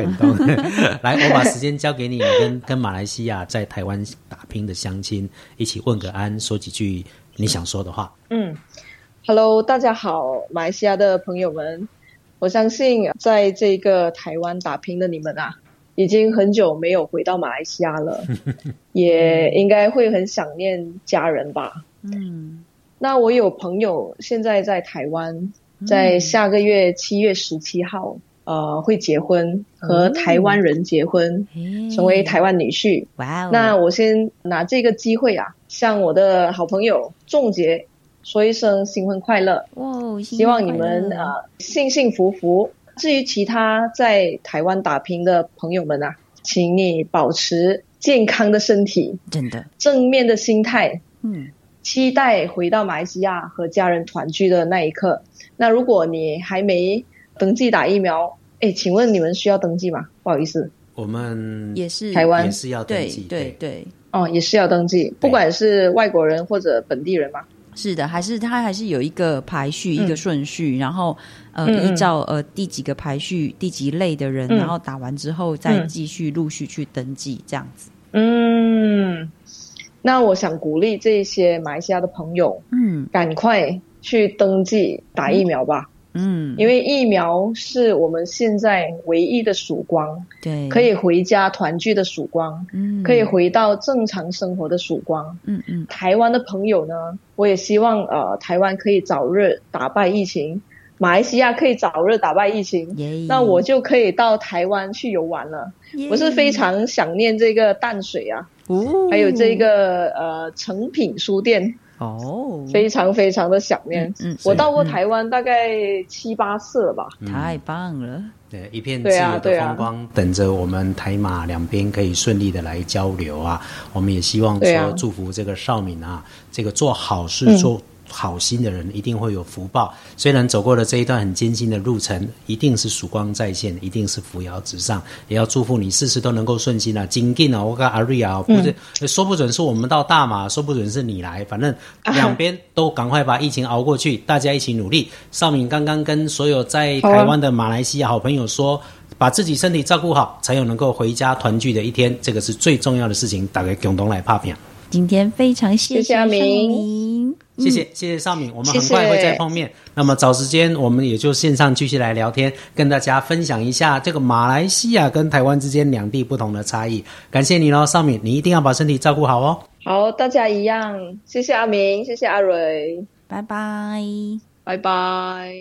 来，我把时间交给你，跟跟马来西亚在台湾打拼的乡亲一起问个安，说几句。你想说的话？嗯，Hello，大家好，马来西亚的朋友们，我相信在这个台湾打拼的你们啊，已经很久没有回到马来西亚了，也应该会很想念家人吧。嗯，那我有朋友现在在台湾，在下个月七月十七号，呃，会结婚，和台湾人结婚，成为台湾女婿。哇哦！那我先拿这个机会啊。向我的好朋友仲杰说一声新婚快乐哦！希望你们啊幸幸福福。至于其他在台湾打拼的朋友们啊，请你保持健康的身体，真的正面的心态，嗯，期待回到马来西亚和家人团聚的那一刻。那如果你还没登记打疫苗，哎，请问你们需要登记吗？不好意思，我们也是台湾也是要登记，对对。哦，也是要登记，不管是外国人或者本地人吗？是的，还是它还是有一个排序，一个顺序，然后呃，依照呃第几个排序，第几类的人，然后打完之后再继续陆续去登记，这样子。嗯，那我想鼓励这些马来西亚的朋友，嗯，赶快去登记打疫苗吧。嗯，因为疫苗是我们现在唯一的曙光，对，可以回家团聚的曙光，嗯，可以回到正常生活的曙光，嗯嗯。台湾的朋友呢，我也希望呃，台湾可以早日打败疫情，马来西亚可以早日打败疫情，那我就可以到台湾去游玩了。我是非常想念这个淡水啊，哦，还有这个呃成品书店。哦，非常非常的想念。嗯，我到过台湾大概七八次了吧。太棒了，对，一片自由的风光，等着我们台马两边可以顺利的来交流啊。我们也希望说祝福这个少敏啊，这个做好事做。好心的人一定会有福报。虽然走过了这一段很艰辛的路程，一定是曙光再现，一定是扶摇直上。也要祝福你事事都能够顺心啊！紧进啊，我跟阿瑞啊，不是说不准是我们到大马，说不准是你来，反正两边都赶快把疫情熬过去，大家一起努力。少敏刚刚跟所有在台湾的马来西亚好朋友说，把自己身体照顾好，才有能够回家团聚的一天，这个是最重要的事情。打给共同来拍片。今天非常谢谢阿明。谢谢谢谢少敏，我们很快会再碰面。那么找时间，我们也就线上继续来聊天，跟大家分享一下这个马来西亚跟台湾之间两地不同的差异。感谢你喽，少敏，你一定要把身体照顾好哦。好，大家一样。谢谢阿明，谢谢阿蕊，拜拜，拜拜。